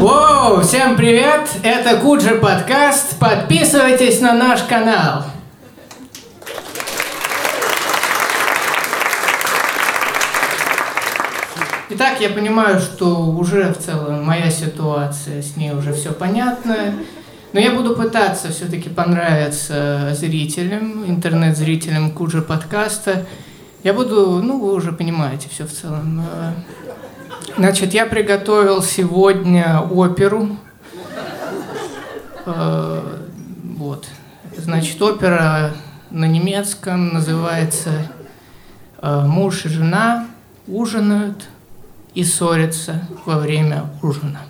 Воу, всем привет! Это Куджи подкаст. Подписывайтесь на наш канал. Итак, я понимаю, что уже в целом моя ситуация, с ней уже все понятно. Но я буду пытаться все-таки понравиться зрителям, интернет-зрителям Куджи подкаста. Я буду, ну, вы уже понимаете все в целом. Значит, я приготовил сегодня оперу. Э, вот. Значит, опера на немецком называется э, «Муж и жена ужинают и ссорятся во время ужина».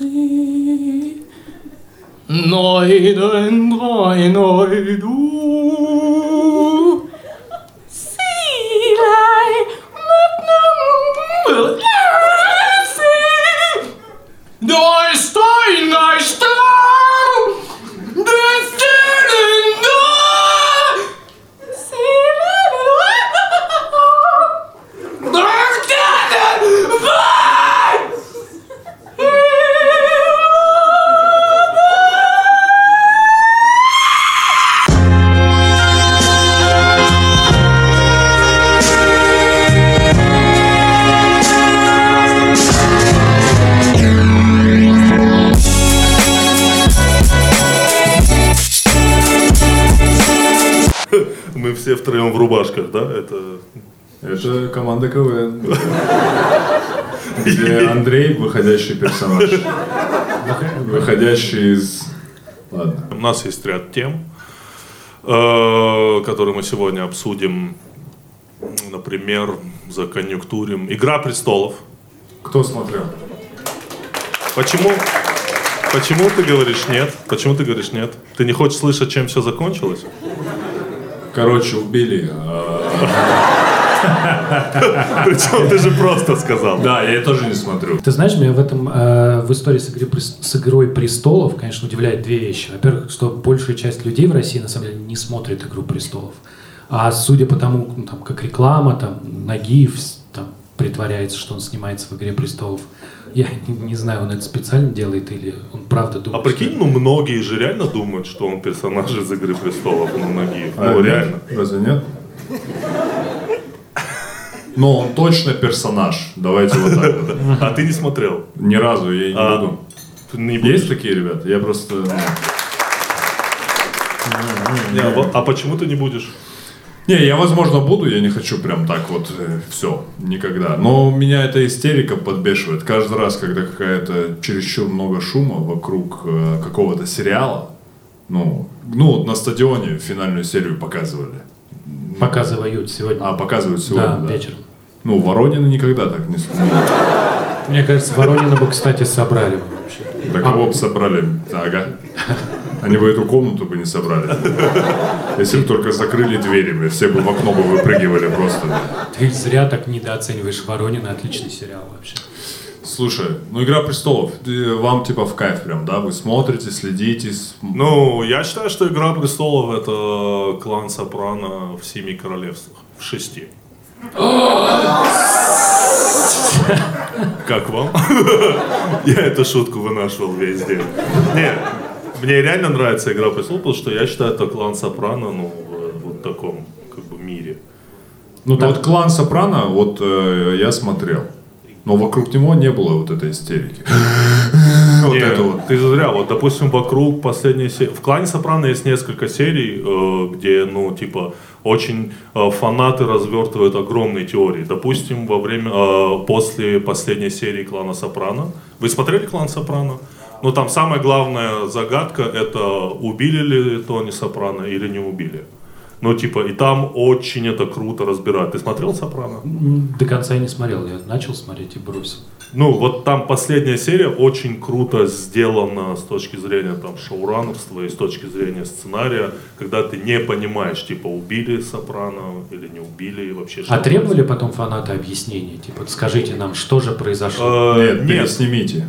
Den Neiden, Reinhold, du. Sielei, mit nem... Neustein, Neustein! Все втроем в рубашках, да? Это... Это команда КВН. Где Андрей, выходящий персонаж. Выходящий из... Ладно. У нас есть ряд тем, э, которые мы сегодня обсудим. Например, за конъюнктурим. Игра престолов. Кто смотрел? Почему? Почему ты говоришь нет? Почему ты говоришь нет? Ты не хочешь слышать, чем все закончилось? Короче, убили. Причем ты же просто сказал. Да, я тоже не смотрю. Ты знаешь, меня в этом э, в истории с, игры, с игрой престолов, конечно, удивляет две вещи. Во-первых, что большая часть людей в России на самом деле не смотрит игру престолов. А судя по тому, ну, там, как реклама, там, Нагиев там, притворяется, что он снимается в «Игре престолов», я не знаю, он это специально делает или он правда думает. А прикинь, что... ну многие же реально думают, что он персонаж из Игры престолов, ну многие. А, ну реально. Разве нет? Но он точно персонаж. Давайте вот так вот. А ты не смотрел? Ни разу, я не а, буду. Не Есть такие ребята? Я просто... Ну. Не, а, а почему ты не будешь? Не, я, возможно, буду, я не хочу прям так вот э, все, никогда. Но меня эта истерика подбешивает. Каждый раз, когда какая-то чересчур много шума вокруг э, какого-то сериала, ну, ну вот на стадионе финальную серию показывали. Показывают сегодня. А, показывают сегодня, да. да. вечером. Ну, Воронина никогда так не... Мне кажется, Воронина бы, кстати, собрали вообще. Да кого бы собрали? Ага. Они бы эту комнату бы не собрали. Если бы только закрыли двери, все бы в окно бы выпрыгивали просто. Ты зря так недооцениваешь Воронина, отличный сериал вообще. Слушай, ну «Игра престолов», вам типа в кайф прям, да? Вы смотрите, следите? Ну, я считаю, что «Игра престолов» — это клан Сопрано в семи королевствах. В шести. Как вам? Я эту шутку вынашивал весь день. Нет, мне реально нравится «Игра престолов», потому что я считаю, это клан Сопрано, ну, в вот таком, как бы, мире. Ну, так... вот клан Сопрано, вот э, я смотрел. Но вокруг него не было вот этой истерики. Вот это вот. Ты зря. Вот, допустим, вокруг последней серии... В клане Сопрано есть несколько серий, э, где, ну, типа, очень э, фанаты развертывают огромные теории. Допустим, во время... Э, после последней серии клана Сопрано. Вы смотрели клан Сопрано? Но там самая главная загадка это убили ли Тони Сопрано или не убили. Ну, типа, и там очень это круто разбирать. Ты смотрел «Сопрано»? До конца я не смотрел. Я начал смотреть и бросил. Ну, вот там последняя серия очень круто сделана с точки зрения там шоураннерства и с точки зрения сценария, когда ты не понимаешь, типа, убили Сопрано или не убили и вообще. А требовали потом фанаты объяснений? Типа, скажите нам, что же произошло? Э, нет, нет. снимите.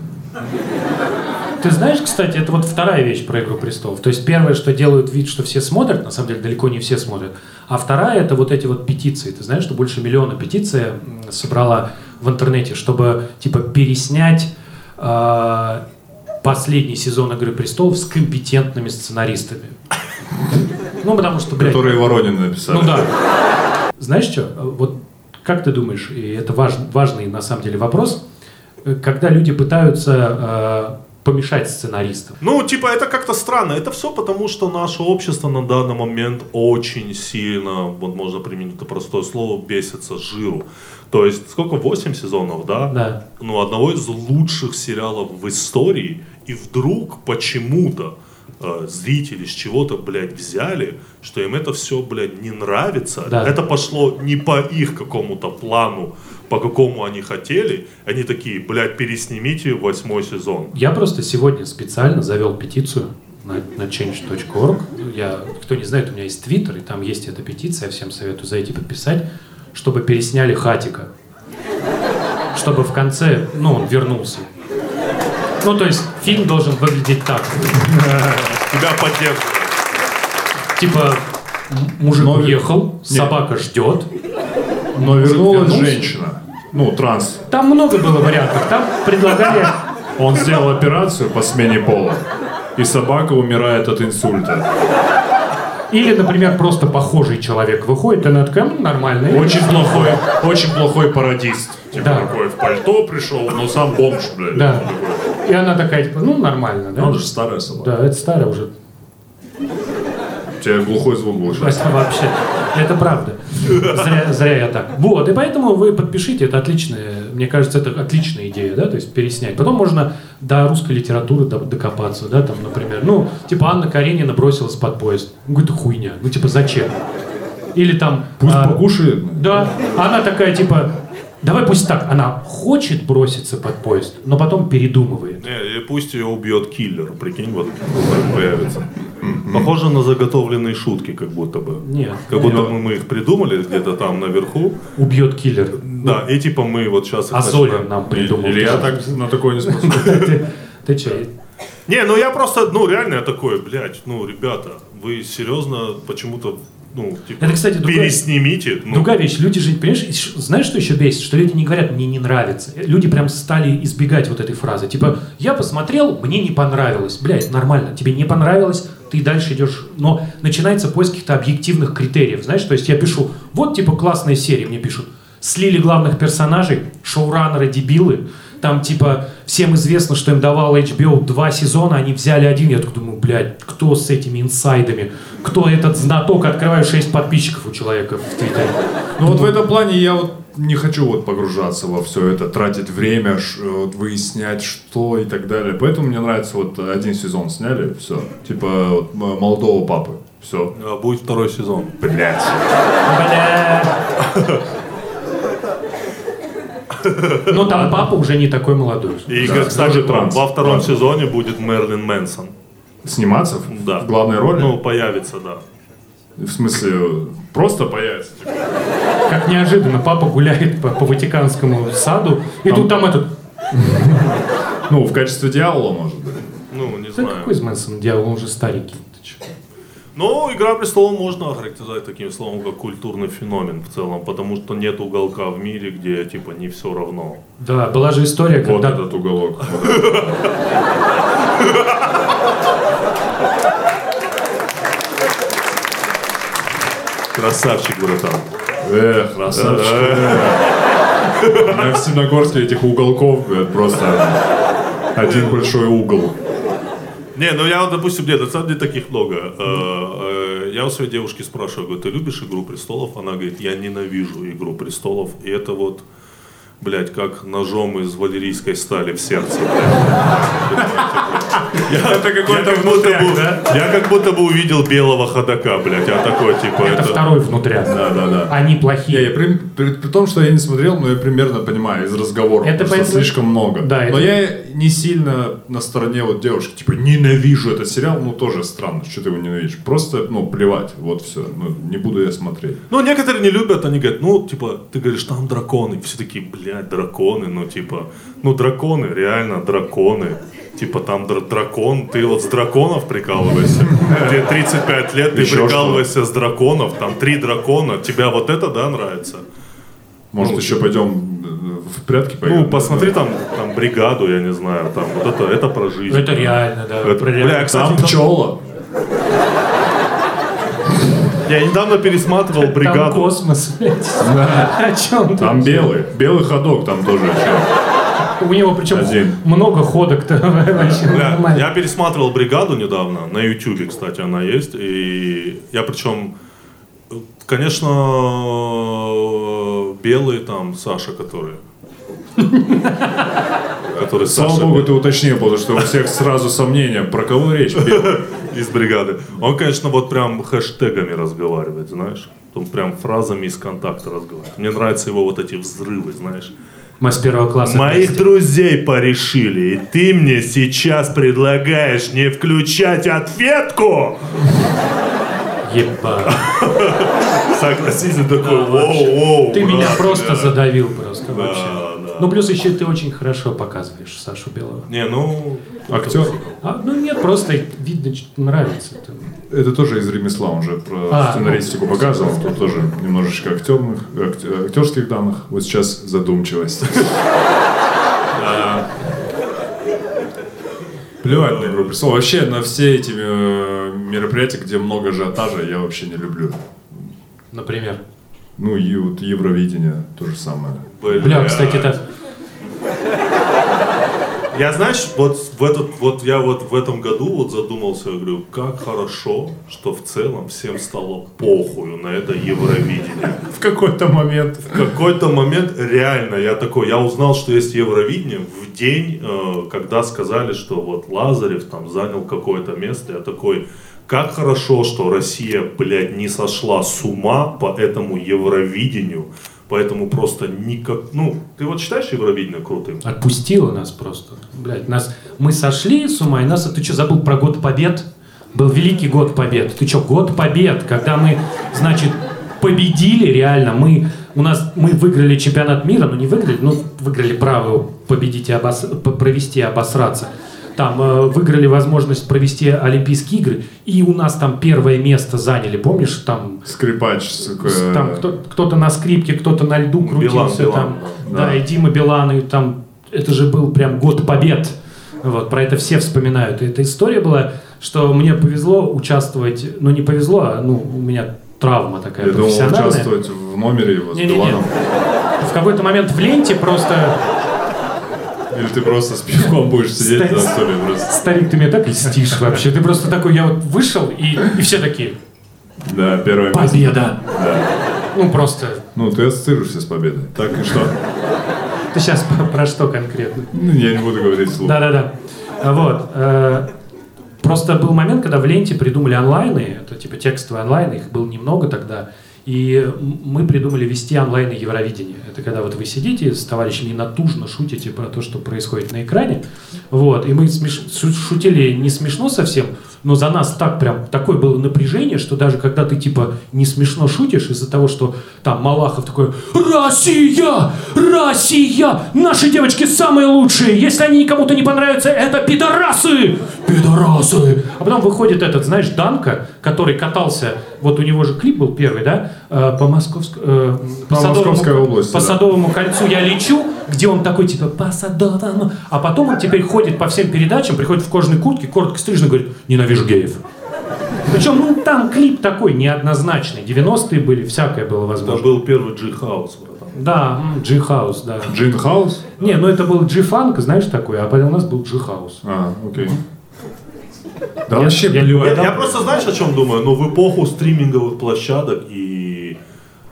Ты знаешь, кстати, это вот вторая вещь про «Игру престолов». То есть первое, что делают вид, что все смотрят, на самом деле далеко не все смотрят. А вторая – это вот эти вот петиции. Ты знаешь, что больше миллиона петиция собрала в интернете, чтобы типа переснять э, последний сезон «Игры престолов» с компетентными сценаристами. Ну, потому что, блядь... Которые Воронин написали. Ну да. Знаешь что, вот как ты думаешь, и это важ, важный на самом деле вопрос, когда люди пытаются э, помешать сценаристам? Ну, типа, это как-то странно. Это все потому, что наше общество на данный момент очень сильно, вот можно применить это простое слово, бесится жиру. То есть, сколько, 8 сезонов, да? Да. Ну, одного из лучших сериалов в истории, и вдруг почему-то э, зрители с чего-то, блядь, взяли, что им это все, блядь, не нравится. Да. Это пошло не по их какому-то плану, по какому они хотели. Они такие, блядь, переснимите восьмой сезон. Я просто сегодня специально завел петицию на, на change.org. Я, кто не знает, у меня есть твиттер, и там есть эта петиция, я всем советую зайти подписать, чтобы пересняли Хатика. Чтобы в конце, ну, он вернулся. Ну, то есть фильм должен выглядеть так. Тебя поддерживают. Типа, мужик Но- уехал, Нет. собака ждет. Но вернулась вернулся? женщина. Ну, транс. Там много было вариантов. Там предлагали... Он сделал операцию по смене пола. И собака умирает от инсульта. Или, например, просто похожий человек выходит, и она такая, «М, нормально. Очень плохой, очень плохой пародист. Типа Да. такой в пальто пришел, но сам бомж, блядь. Да. И она такая, типа, ну, нормально, да? Он же старая собака. Да, это старая уже. У тебя глухой звук был вообще, это правда. Зря, зря я так. Вот, и поэтому вы подпишите, это отличная, мне кажется, это отличная идея, да, то есть переснять. Потом можно до русской литературы до- докопаться, да, там, например, ну, типа Анна Каренина бросилась под поезд. Ну, какая-то хуйня. Ну, типа, зачем? Или там... Пусть а, покушает. Да, она такая, типа, давай пусть так, она хочет броситься под поезд, но потом передумывает. Не, и пусть ее убьет киллер, прикинь, вот так появится. Похоже на заготовленные шутки, как будто бы. Нет. Как будто бы мы их придумали где-то там наверху. Убьет киллер. Да, и типа мы вот сейчас... А Золин нам придумал. Или я так на такое не способен. Ты, че? Не, ну я просто, ну реально я такой, блядь, ну ребята, вы серьезно почему-то, ну, типа, Это, кстати, другая- переснимите. Ну, Другая вещь, люди же, понимаешь, знаешь, что еще бесит? Что люди не говорят «мне не нравится». Люди прям стали избегать вот этой фразы. Типа, я посмотрел, мне не понравилось. Блядь, нормально, тебе не понравилось, ты дальше идешь. Но начинается поиск каких-то объективных критериев, знаешь? То есть я пишу, вот типа классная серия, мне пишут, слили главных персонажей, шоураннеры дебилы, там типа всем известно, что им давал HBO два сезона, они взяли один. Я такой думаю, блядь, кто с этими инсайдами? Кто этот знаток? Открываю 6 подписчиков у человека в Твиттере. Ну вот в этом плане я вот не хочу вот погружаться во все это, тратить время, ш- вот выяснять, что и так далее. Поэтому мне нравится вот один сезон сняли, все. Типа вот, молодого папы. Все. а будет второй сезон. Блять. Бля. Но там папа уже не такой молодой. И, Да, кстати, транс. во втором Ладно. сезоне будет Мерлин Мэнсон. Сниматься в, Да. в главной роли? Ну, появится, да. В смысле, просто появится. типа. Как неожиданно папа гуляет по, по Ватиканскому саду, и тут там этот... Ну, в качестве дьявола, может быть. Ну, не Да знаю. какой из Мэнсон дьявол, он уже старенький. Ты Но «Игра престолов» можно охарактеризовать таким словом, как культурный феномен в целом, потому что нет уголка в мире, где, типа, не все равно. Да, была же история, Вот когда... этот уголок. Красавчик, братан. Эх, красавчик. На Стеногорске этих уголков блядь, просто один большой угол. Не, ну я допустим, нет, на самом деле таких много. Э, э, Я у своей девушки спрашиваю, говорю, ты любишь «Игру престолов»? Она говорит, я ненавижу «Игру престолов». И это вот, блядь, как ножом из валерийской стали в сердце. Я, это какой-то как будто бы, я как будто бы увидел белого ходока, блядь. Я такой, типа, Это второй внутряк. Да, да, да. Они Не, я плохие. при, при- при том, что я не смотрел, но я примерно понимаю из разговоров, Это потому что поэтому- слишком много. Да, но это- я не сильно на стороне вот девушки, типа, ненавижу этот сериал, ну тоже странно, что ты его ненавидишь. Просто, ну, плевать, вот все, ну, не буду я смотреть. Ну, некоторые не любят, они говорят, ну, типа, ты говоришь, там драконы. Все такие, блядь, блядь, драконы, ну, типа, ну, драконы, реально, драконы. Типа, там др- дракон, ты вот с драконов прикалываешься. Тебе 35 лет, ты Еще прикалываешься с драконов, там три дракона. Тебя вот это, да, нравится? Может, еще пойдем э, в прятки поиграем? Ну, посмотри там, там бригаду, я не знаю, там вот это, это про жизнь. Это реально, да. Это- про реально. бля, кстати, Там там- пчела. Я недавно пересматривал Там бригаду. космос, блядь. О чем ты? Там белый. Белый ходок там тоже еще. У него причем Один. много ходок-то вообще нормально. я пересматривал бригаду недавно, на Ютубе, кстати, она есть. И я причем, конечно, белый там Саша, который. Который Слава Саша богу, ты уточнил, потому что у всех сразу сомнения, про кого речь. Белый. Из бригады. Он, конечно, вот прям хэштегами разговаривает, знаешь. Он прям фразами из контакта разговаривает. Мне нравятся его вот эти взрывы, знаешь. Мы с первого класса Моих вместе. друзей порешили, и ты мне сейчас предлагаешь не включать ответку? Еба. Согласись, такой, воу-воу. Ты меня просто бля». задавил просто вообще. Ну, плюс еще ты очень хорошо показываешь Сашу Белого. Не, ну... Актер. А, ну нет, просто видно, что нравится. это. Это тоже из ремесла, он же про А, сценаристику показывал. Тут тоже немножечко актерных, акт- актерских данных. Вот сейчас задумчивость. Плевать на «Игру престолов». Вообще на все эти э, мероприятия, где много ажиотажа, я вообще не люблю. Например. Ну и вот Евровидение то же самое. Бля, кстати, это... Я, знаешь, вот в этот, вот я вот в этом году вот задумался, я говорю, как хорошо, что в целом всем стало похую на это Евровидение. В какой-то момент. В какой-то момент реально я такой, я узнал, что есть Евровидение в день, э, когда сказали, что вот Лазарев там занял какое-то место, я такой, как хорошо, что Россия, блядь, не сошла с ума по этому Евровидению, поэтому просто никак, ну, ты вот считаешь Евровидение крутым? Отпустило нас просто. Блядь, нас... Мы сошли с ума, и нас... Ты что, забыл про год побед? Был великий год побед. Ты что, год побед, когда мы, значит, победили реально. Мы, у нас, мы выиграли чемпионат мира, ну не выиграли, ну выиграли право победить и обос... провести и обосраться. Там э, выиграли возможность провести Олимпийские игры, и у нас там первое место заняли, помнишь, там Скрипач. сука, там кто, кто-то на скрипке, кто-то на льду крутился, Билан, там, да. да. и Дима Билан, и там, это же был прям год побед, вот, про это все вспоминают, и эта история была, что мне повезло участвовать, ну не повезло, а, ну, у меня травма такая Я думал профессиональная. участвовать в номере его с Не-не-не. Биланом. В какой-то момент в ленте просто, Или ты просто с пивком будешь сидеть на столе просто. старик, ты меня так льстишь вообще, ты просто такой, я вот вышел, и, и все такие, Да, первое победа, ну просто, Ну, ты ассоциируешься с победой. Так и что? ты сейчас про, про что конкретно? Ну, я не буду говорить вслух. Да-да-да. Вот. э, Просто был момент, когда в ленте придумали онлайны, это типа текстовые онлайны, их было немного тогда, и мы придумали вести онлайны Евровидения. Это когда вот вы сидите с товарищами и натужно шутите про то, что происходит на экране. Вот. И мы смеш- шу- шутили не смешно совсем, но за нас так прям такое было напряжение, что даже когда ты типа не смешно шутишь из-за того, что там Малахов такой «Россия! Россия! Наши девочки самые лучшие! Если они кому-то не понравятся, это пидорасы! Пидорасы!» А потом выходит этот, знаешь, Данка, который катался, вот у него же клип был первый, да, э, по Московск- э, По Садовому- Московской области, По да. Садовому кольцу я лечу, где он такой типа по Садовому, а потом он теперь ходит по всем передачам, приходит в кожаной куртке, коротко стрижно говорит «ненавижу геев». Причем, ну, там клип такой неоднозначный. 90-е были, всякое было Это возможно. был первый братан. Да, G-House, да. Джин Хаус? Не, ну это был G-Funk, знаешь, такой, а у нас был G-House. А, окей. Да Я- вообще, я-. Я, я просто, знаешь, о чем думаю? Ну, в эпоху стриминговых площадок и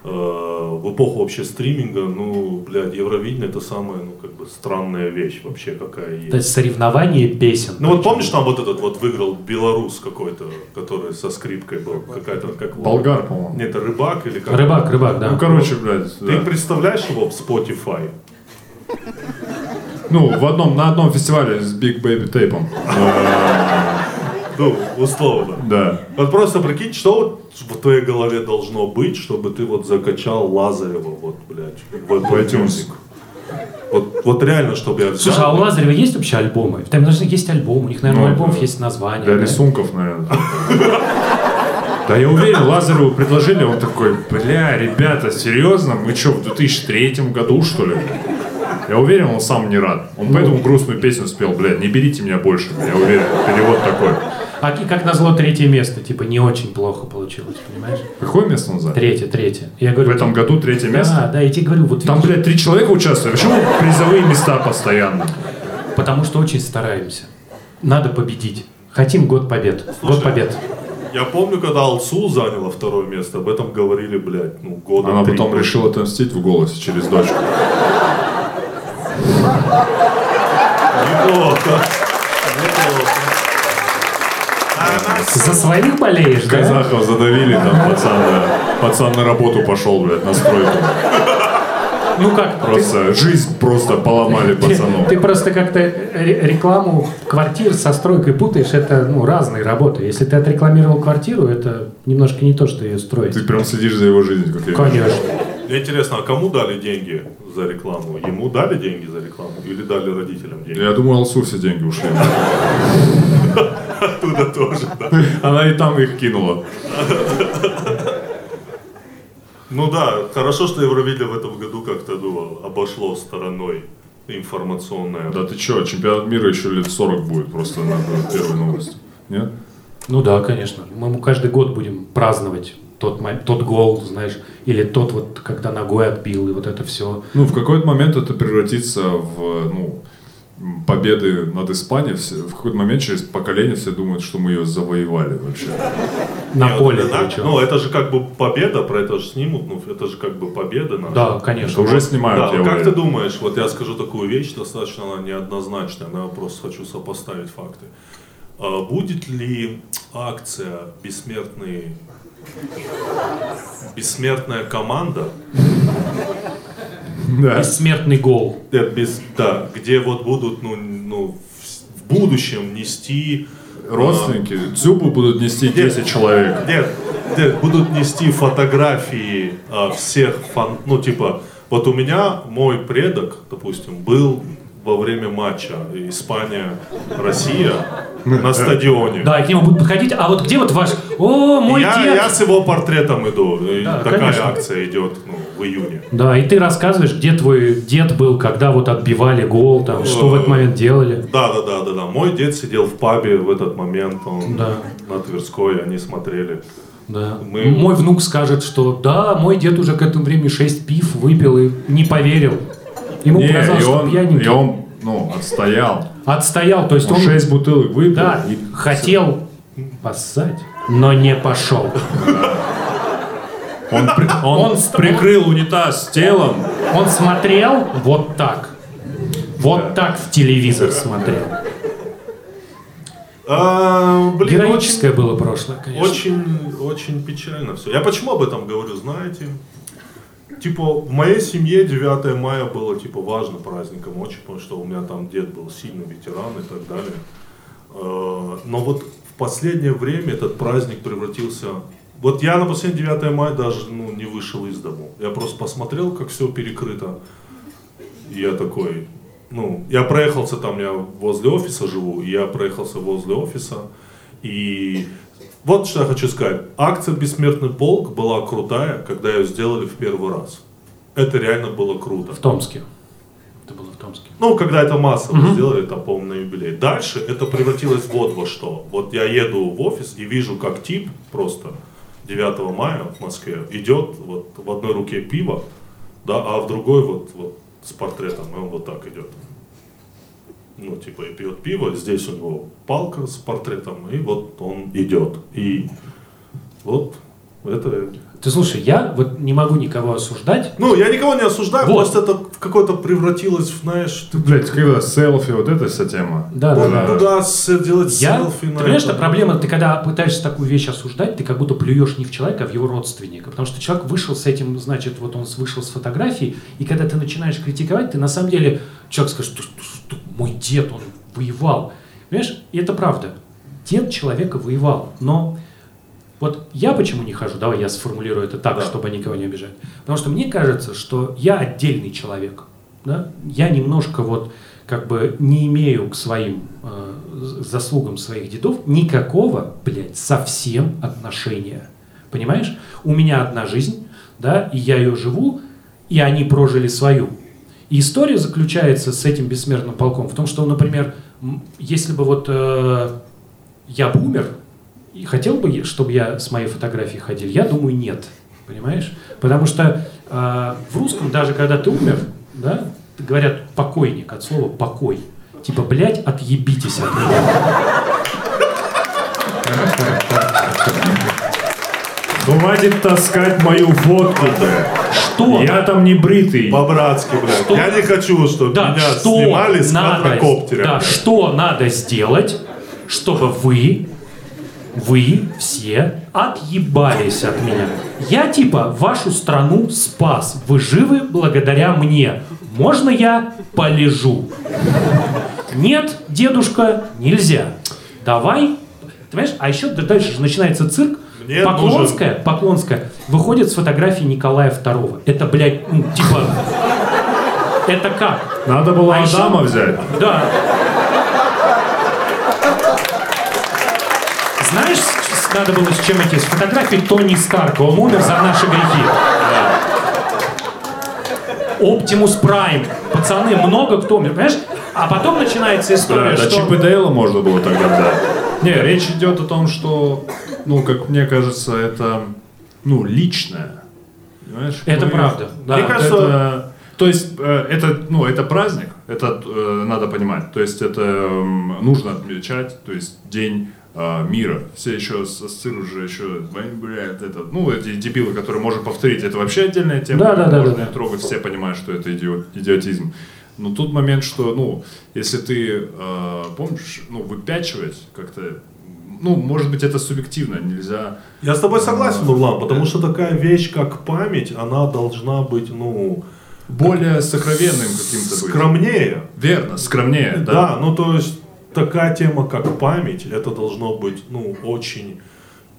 э, в эпоху вообще стриминга, ну, блядь, Евровидение это самая, ну, как бы странная вещь вообще какая есть. Это соревнование песен. Ну вот помнишь, там вот этот вот выиграл белорус какой-то, который со скрипкой был, какая-то как Болгар, по-моему. Нет, это рыбак или как? Рыбак, рыбак, да. Ну, короче, блядь, Ты да. представляешь его в Spotify? Ну, в одном, на одном фестивале с Big Baby Tape. Ну, условно. Да. Вот просто прикинь, что вот в твоей голове должно быть, чтобы ты вот закачал Лазарева, вот, блядь, в, В iTunes. Вот реально, чтобы я взял. Слушай, а у Лазарева есть вообще альбомы? Там должны есть альбом, у них, наверное, у Ну, альбомов да. есть название. Для да? рисунков, наверное. Да я уверен, Лазареву предложили, он такой, бля, ребята, серьезно? Мы что, в 2003 году, что ли? Я уверен, он сам не рад. Он поэтому грустную песню спел, бля, не берите меня больше. Я уверен, перевод такой. А как назло третье место, типа не очень плохо получилось, понимаешь? Какое место он занял? Третье, третье. Я говорю, В этом году третье место? Да, да, я тебе говорю, вот Там, видишь, блядь, три человека участвуют. Почему призовые места постоянно? потому что очень стараемся. Надо победить. Хотим год побед. Год побед. Я помню, когда Алсу заняла второе место, об этом говорили, блядь, ну, года Она три потом решила отомстить в голосе через дочку. Неплохо. За своих болеешь, да? Казахов задавили, там пацан, да. Пацан на работу пошел, блядь, на стройку. Ну как, ты- Просто жизнь просто поломали пацану. Ты просто как-то ре- рекламу квартир со стройкой путаешь, это ну, разные работы. Если ты отрекламировал квартиру, это немножко не то, что ее строить. Ты прям следишь за его жизнью, как я вижу. Конечно. Мне интересно, а кому дали деньги за рекламу? Ему дали деньги за рекламу или дали родителям деньги? Я думаю, Алсу все деньги ушли. Оттуда тоже, да. Она и там их кинула. Ну да, хорошо, что Евровидение в этом году как-то ну, обошло стороной информационное. Да ты чё, чемпионат мира еще лет 40 будет, просто на первой новости. Нет? Ну да, конечно. Мы ему каждый год будем праздновать тот, тот гол, знаешь, или тот вот, когда ногой отбил, и вот это все. Ну, в какой-то момент это превратится в, ну, победы над Испанией. Все- в какой-то момент через поколение все думают, что мы ее завоевали вообще. На Не, поле это- причем. Ну, это же как бы победа, про это же снимут, ну, это же как бы победа наша. Да, конечно. Это уже снимают, Да, я как ты думаешь, вот я скажу такую вещь, достаточно она неоднозначная, но я просто хочу сопоставить факты. А будет ли акция «Бессмертный бессмертная команда, Да. Бессмертный гол. э, без, да, где вот будут ну, ну, в, будущем нести Родственники Дзюбу будут нести 10 человек. Нет, нет, будут нести фотографии а, всех фан... Ну, типа, вот у меня мой предок, допустим, был во время матча Испания-Россия на стадионе. Да, и к нему будут подходить, а вот где вот ваш... О, мой я, дед! я с его портретом иду. Да, такая конечно. акция идет ну, в июне. Да, и ты рассказываешь, где твой дед был, когда вот отбивали гол, там, что в этот момент делали. Да, да, да, да, да. Мой дед сидел в пабе в этот момент, он Да. на Тверской, они смотрели. Да. Мы- Мой внук скажет, что да, мой дед уже к этому времени 6 пив выпил и не поверил. Ему Не, показалось, и что он, пьяненький. и он, ну, отстоял. Отстоял, то есть Он он, 6 бутылок выпил. да, и хотел поссать, но не пошел. Он, при- он Он- прикрыл унитаз телом. Он смотрел вот так. Вот так в телевизор смотрел. А, блин, Героическое было прошлое, конечно. Очень, очень печально все. Я почему об этом говорю, знаете? Типа, в моей семье 9 мая было, типа, важным праздником очень, потому что у меня там дед был сильный ветеран и так далее. Э, Но вот в последнее время этот праздник превратился... Вот я на последний 9 мая даже ну, не вышел из дому. Я просто посмотрел, как все перекрыто. И я такой, ну, я проехался там, я возле офиса живу, я проехался возле офиса, и вот что я хочу сказать. Акция «Бессмертный полк» была крутая, когда ее сделали в первый раз. Это реально было круто. В Томске. Это было в Томске. Ну, когда это массово сделали, там, по-моему, на юбилей. Дальше это превратилось вот во что. Вот я еду в офис и вижу, как тип просто 9 мая в Москве идет, вот в одной руке пиво, да, а в другой вот, вот с портретом, и он вот так идет. Ну, типа, и пьет пиво, здесь у него палка с портретом, и вот он идет. И вот это... Ты слушай, я вот не могу никого осуждать. Ну, я никого не осуждаю, Вот. просто это в какое-то превратилось, в, знаешь, Ты, блядь, когда селфи, вот эта вся тема. Да, ну, да, да. ну да, делать Я, селфи ты на понимаешь, это. что проблема, ты когда пытаешься такую вещь осуждать, ты как будто плюешь не в человека, а в его родственника. Потому что человек вышел с этим, значит, вот он вышел с фотографией, и когда ты начинаешь критиковать, ты на самом деле, человек скажет, что мой дед, он воевал. Понимаешь, и это правда. Дед человека воевал, но вот я почему не хожу, давай я сформулирую это так, Да. чтобы никого не обижать. Потому что мне кажется, что я отдельный человек. да, я немножко вот как бы не имею к своим э, заслугам своих дедов никакого, блядь, совсем отношения. Понимаешь? У меня одна жизнь, да, и я ее живу, и они прожили свою. И история заключается с этим бессмертным полком в том, что, например, если бы вот э, я бы умер, и хотел бы, чтобы я с моей фотографией ходил, я думаю, нет. Понимаешь? Потому что э, в русском, даже когда ты умер, да, говорят покойник от слова покой. Типа, блядь, отъебитесь от меня. Хватит таскать мою фотку, Что? Я там не бритый. По-братски, блядь. Что? Я не хочу, чтобы Да, меня что снимали с надо, квадрокоптера. да, что надо сделать, чтобы вы, вы все отъебались от меня. Я типа вашу страну спас. Вы живы благодаря мне. Можно я полежу? Нет, дедушка, нельзя. Давай. Ты понимаешь? А еще дальше же начинается цирк. Мне Поклонская, Поклонская выходит с фотографии Николая II. Это, блядь, ну, типа... Это как? Надо было А еще- Адама взять. Да. Знаешь, надо было с чем идти? С фотографией Тони Старка. Он умер за наши грехи. Оптимус Прайм. Пацаны, много кто умер, понимаешь? А потом начинается история, Да, что... Чип и Дейла можно было тогда взять. Не, речь идет о том, что, ну, как мне кажется, это, ну, личное. Понимаешь? Это Ну, правда, да. Мне кажется, это- то есть э, это, ну, это праздник, это э, надо понимать. То есть это эм, нужно отмечать, то есть день э, мира. Все еще ассоциируют же еще, «Вань, блядь, это, ну, эти дебилы, которые можно повторить, это вообще отдельная тема. Да, да, да, можно да, да. трогать, все понимают, что это идиот, идиотизм. Но тут момент, что, ну, если ты, э, помнишь, ну, выпячивать как-то, ну, может быть, это субъективно, нельзя... Я с тобой согласен, Нурлан, потому что такая вещь, как память, она должна быть, ну, Более сокровенным каким-то быть. скромнее. Верно, скромнее, да. Да, ну то есть такая тема, как память, это должно быть, ну, очень,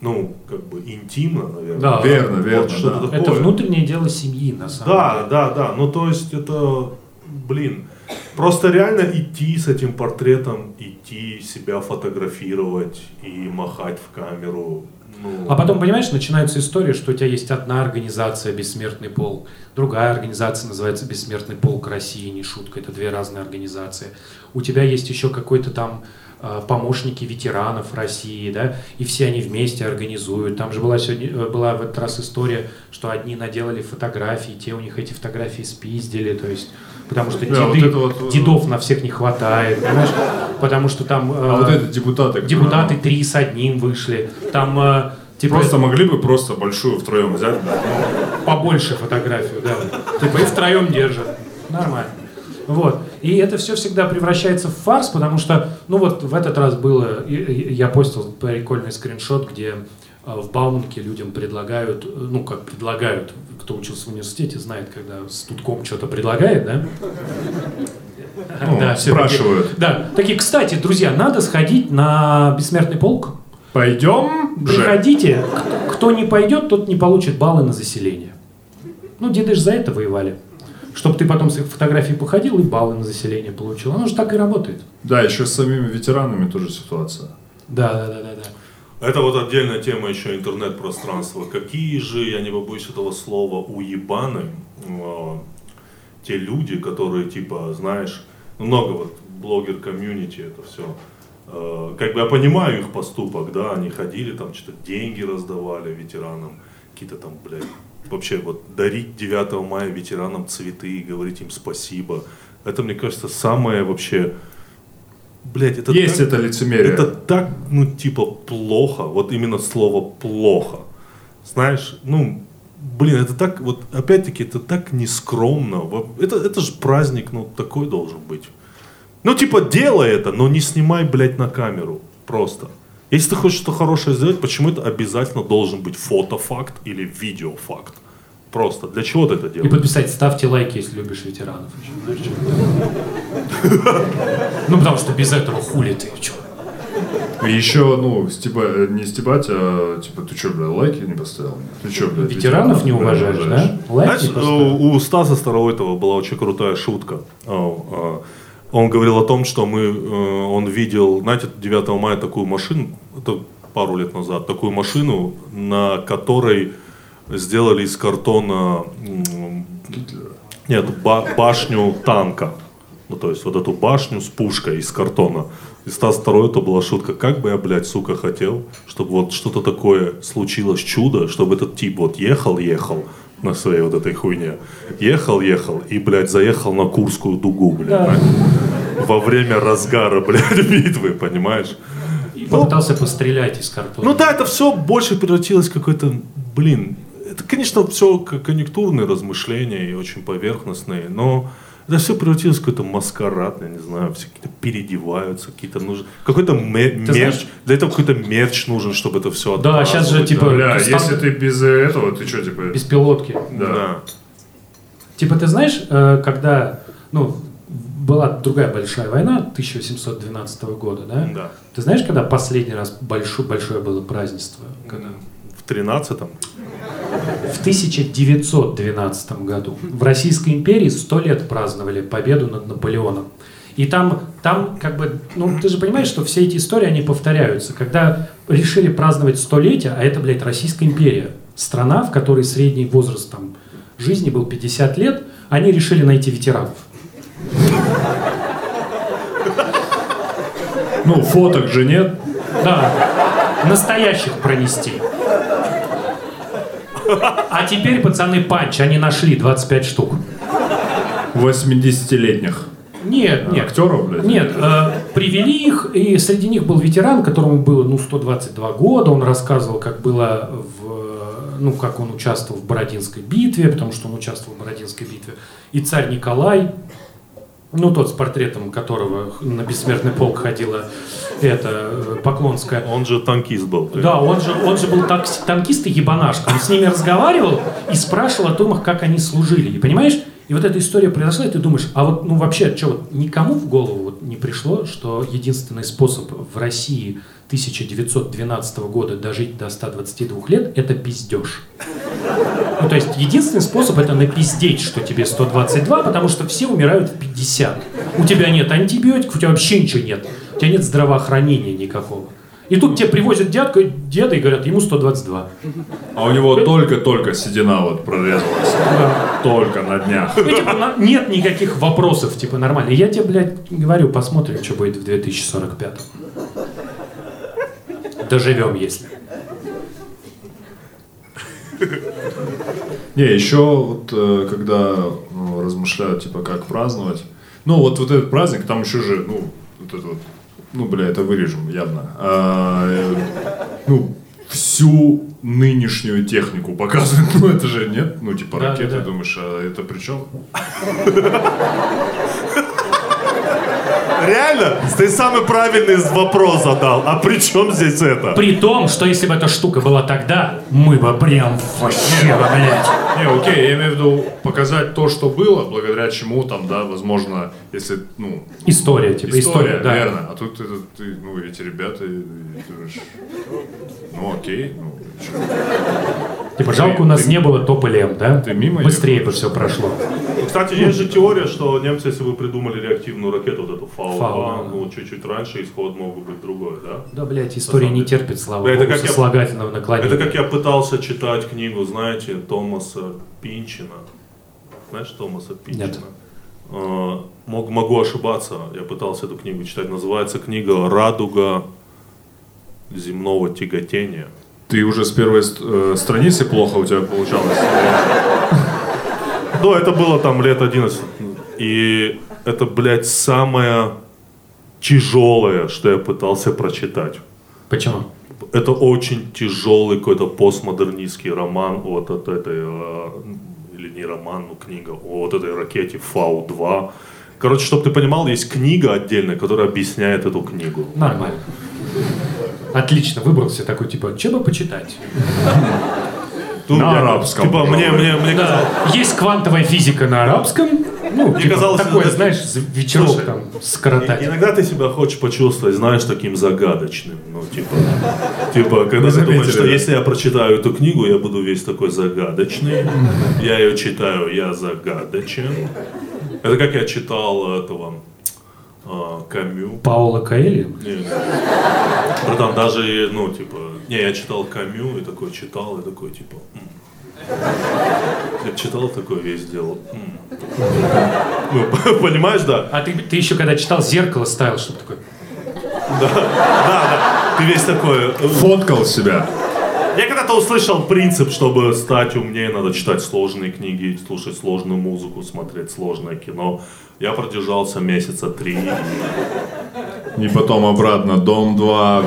ну, как бы интимно, наверное. Да. Верно, Вот верно, что-то да. такое. Это внутреннее дело семьи, на самом Да, деле. да, да. Ну, то есть это, блин, просто реально идти с этим портретом, идти себя фотографировать и махать в камеру. Ну, А потом, понимаешь, начинается история, что у тебя есть одна организация «Бессмертный полк», другая организация называется «Бессмертный полк России», не шутка, это две разные организации. У тебя есть еще какой-то там э, помощники ветеранов России, да, и все они вместе организуют. Там же была сегодня, э, была в этот раз история, что одни наделали фотографии, те у них эти фотографии спиздили, то есть, потому что Да, вот деды- вот, э, дедов на всех не хватает, понимаешь, потому что там... А э, вот это депутаты. Депутаты три с одним вышли. Там э, типа Просто могли бы просто большую втроем взять, да. побольше фотографию, да. Типа и втроем держат. Нормально. Вот. И это все всегда превращается в фарс, потому что, ну вот в этот раз было, я постил прикольный скриншот, где э, в Бауманке людям предлагают, э, ну как предлагают, кто учился в университете, знает, когда студком что-то предлагает, да? Ну, Да, спрашивают. такие- да, такие, кстати, друзья, надо сходить на бессмертный полк. Пойдем же. Приходите, Кто- кто не пойдет, тот не получит баллы на заселение. Ну, деды же за это воевали. Чтобы ты потом с их фотографией походил и баллы на заселение получил. Оно же так и работает. Да, еще с самими ветеранами тоже ситуация. Да, да, да, да, да. Это вот отдельная тема еще интернет-пространства. Какие же, я не побоюсь этого слова, уебаны, э, те люди, которые, типа, знаешь, ну, много вот блогер-комьюнити, это все. как бы я понимаю их поступок, да, они ходили там, что-то деньги раздавали ветеранам, какие-то там, блядь, вообще вот дарить 9 мая ветеранам цветы и говорить им спасибо. Это, мне кажется, самое вообще, блядь, это Есть так- это лицемерие. это так, ну, типа, плохо. Вот именно слово плохо. Знаешь, ну, блин, это так, вот, опять-таки, это так нескромно. Это, это же праздник, ну, такой должен быть. Ну, типа, делай это, но не снимай, блядь, на камеру. Просто. Если ты хочешь что-то хорошее сделать, почему это обязательно должен быть фотофакт или видеофакт? Просто. Для чего ты это И делаешь? подписать, ставьте лайки, если любишь ветеранов. знаешь? Ну, потому что без этого хули ты, чё? Еще, ну, стеба, э, не стебать, а типа, ты что, блядь, лайки не поставил? Ты что, блядь, Ветеранов не уважаешь, да? Лайк не Знаешь, поставил? у у Стаса Старовойтова была очень крутая шутка. Он говорил о том, что мы, э, он видел, знаете, 9 мая такую машину, это пару лет назад, такую машину, на которой сделали из картона нет, ба- башню танка. Ну, то есть вот эту башню с пушкой из картона. И Стас второй, это была шутка. Как бы я, блядь, сука, хотел, чтобы вот что-то такое случилось, чудо, чтобы этот тип вот ехал-ехал на своей вот этой хуйне. Ехал-ехал и, блядь, заехал на Курскую дугу, блядь. Да. Во время разгара, блядь, битвы, понимаешь? И попытался пострелять из картона. Ну да, это все больше превратилось в какой-то, блин, это, конечно, все конъюнктурные размышления и очень поверхностные, но это все превратилось в какой-то маскарад, я не знаю, все какие-то переодеваются, какие-то нужны, какой-то ме- мерч, знаешь- для этого какой-то мерч нужен, чтобы это все Да, сейчас же, типа, Бля, Стан- если ты без этого, ты что, типа... Без пилотки. Да. Да. Типа, ты знаешь, э, когда, ну, была другая большая война 1812 года, да? Да. Ты знаешь, когда последний раз большое, большое было празднество? Когда? В 13-м. В 1912 году в Российской империи сто лет праздновали победу над Наполеоном. И там, там как бы, ну ты же понимаешь, что все эти истории, они повторяются. Когда решили праздновать столетие, а это, блядь, Российская империя, страна, в которой средний возраст там, жизни был 50 лет, они решили найти ветеранов. Ну, фоток же нет. Да, настоящих пронести. А теперь, пацаны, панч, они нашли 25 штук. 80-летних. Нет, нет. Актеров, блядь? Нет, э, привели их, и среди них был ветеран, которому было, ну, 122 года. Он рассказывал, как было в, ну, как он участвовал в Бородинской битве, потому что он участвовал в Бородинской битве. И царь Николай, ну, тот с портретом которого на бессмертный полк ходила это э, Поклонская. Он же танкист был. Да, он же, он же был такс- танкист и ебанашка. Он с ними разговаривал и спрашивал о том, как они служили. И понимаешь, и вот эта история произошла, и ты думаешь, а вот, ну вообще, что, вот никому в голову вот не пришло, что единственный способ в России 1912 года дожить до 122 лет – это пиздеж. Ну, то есть, единственный способ – это напиздеть, что тебе 122, потому что все умирают в 50. У тебя нет антибиотиков, у тебя вообще ничего нет. У тебя нет здравоохранения никакого. И тут тебе привозят дядку, деда и говорят, ему 122. А у него только-только седина вот прорезалась. Только на днях. Ну, типа, нет никаких вопросов, типа, нормально. Я тебе, блядь, говорю, посмотрим, что будет в 2045. Доживем, если. Не, еще вот э, когда ну, размышляют, типа, как праздновать. Ну, вот, вот этот праздник, там еще же, ну, вот это вот, ну, бля, это вырежем явно. А, ну, всю нынешнюю технику показывают. Ну, это же нет, ну, типа, Да, ракеты, да, да. думаешь, а это при чем? Реально? Ты самый правильный вопрос задал. А при чем здесь это? При том, что если бы эта штука была тогда, мы бы прям вообще, бы, блядь. Не, окей, я имею в виду показать то, что было, благодаря чему там, да, возможно, если, ну... История, типа, история, да. верно. А тут это, ты, ну, эти ребята, и ты думаешь, ну, окей, ну, чё. Типа, жалко, у нас не было тополем, да? Ты мимо Быстрее бы все прошло. Кстати, есть же теория, что немцы, если бы придумали реактивную ракету, вот эту Фау-2, Фау, ну, чуть-чуть раньше исход мог бы быть другой, да? Да, блядь, история не терпит, слава Да, это богу, как я- наклонения. Это как я пытался читать книгу, знаете, Томаса Пинчина. Знаешь Томаса Пинчина? Нет. Э, мог, могу ошибаться, я пытался эту книгу читать. Называется книга «Радуга земного тяготения». Ты уже с первой э, страницы плохо у тебя получалось. Ну, это было там лет 11. И это, блядь, самое тяжелое, что я пытался прочитать. Почему? Это очень тяжелый какой-то постмодернистский роман вот от этой, э, или не роман, ну книга, о вот этой ракете Фау-2. Короче, чтобы ты понимал, есть книга отдельная, которая объясняет эту книгу. Нормально. Отлично, выбрал себе такой, типа, что бы почитать? Тут На арабском. Типа, мне, мне, мне казалось, есть квантовая физика на арабском. Ну, Мне типа, казалось, такой, это- знаешь, вечерок Слушай, там скоротать. Иногда ты себя хочешь почувствовать, знаешь, таким загадочным. Ну, типа, типа когда ты думаешь, что если я прочитаю эту книгу, я буду весь такой загадочный. Я ее читаю, я загадочен. Это как я читал этого а, Камю. Паула Каэли? Не, не. Братан, даже, ну, типа, не, я читал Камю и такой читал, и такой, типа, «М». я читал такой весь делал. «М». Ну, понимаешь, да? А ты, ты еще когда читал «Зеркало» ставил, что-то такое? Да, да, ты весь такой. э, Фоткал себя. Я когда-то услышал принцип, чтобы стать умнее, надо читать сложные книги, слушать сложную музыку, смотреть сложное кино. Я продержался месяца три. И потом обратно Дом 2,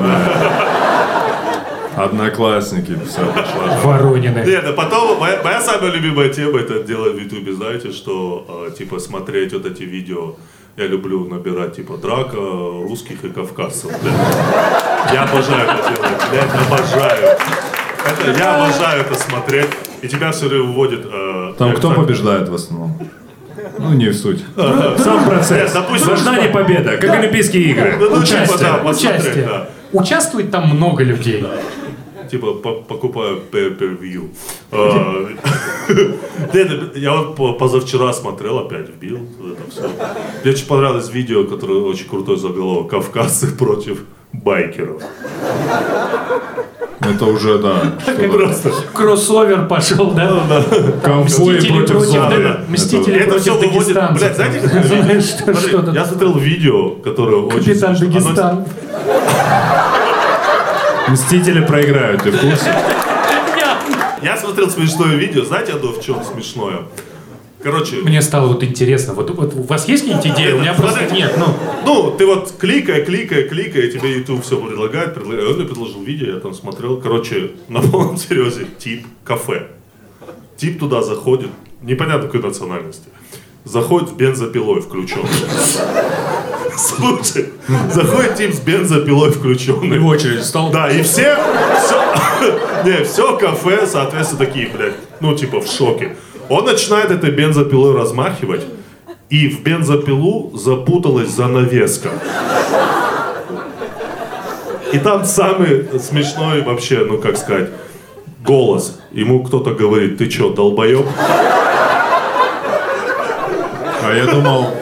Одноклассники, все, пошла. Воронины. Нет, а потом, моя, моя самая любимая тема это делать в Ютубе, знаете, что, э, типа, смотреть вот эти видео, я люблю набирать, типа, драка русских и кавказцев, блядь. Я обожаю это делать, блядь, обожаю. Это, я обожаю это смотреть, и тебя все время выводит... э, Там кто кстати, побеждает в основном? Ну, не в суть. Сам процесс. Допустим, Важна что- не победа, как Олимпийские игры. Ну, ну, типа, Участие. да, посмотреть, Участие. да. Участвует там много людей. Типа по- покупаю pay-per-view. А, Я вот по- позавчера смотрел, опять вбил это все. Мне очень понравилось видео, которое очень крутой заголовок. Кавказцы против байкеров. Это уже, да. Просто. Кроссовер пошел, да? Ковбои Мстители против против, зомби. да, Мстители Это против все выводит... дагестанцев. Блядь, знаете, Что- Я смотрел видео, которое очень... Капитан Дагестан. Мстители проиграют, ты в курсе? Я смотрел смешное видео. Знаете, оно в чем смешное? Короче, Мне стало вот интересно, вот, вот у вас есть какие-нибудь идеи? У меня просто нет, ну. Ну, ты вот кликай, кликай, кликай, тебе YouTube все предлагает, предлагает. Он мне предложил видео, я там смотрел. Короче, на полном серьезе, тип кафе. Тип туда заходит, непонятно какой национальности. Заходит с бензопилой включенной. Слушай, заходит тип с бензопилой включенной. в очередь стал. Да, и все, все, не, все кафе, соответственно, такие, блядь, ну, типа, в шоке. Он начинает этой бензопилой размахивать, и в бензопилу запуталась занавеска. И там самый смешной вообще, ну, как сказать, голос. Ему кто-то говорит, ты чё, долбоеб? А я думал...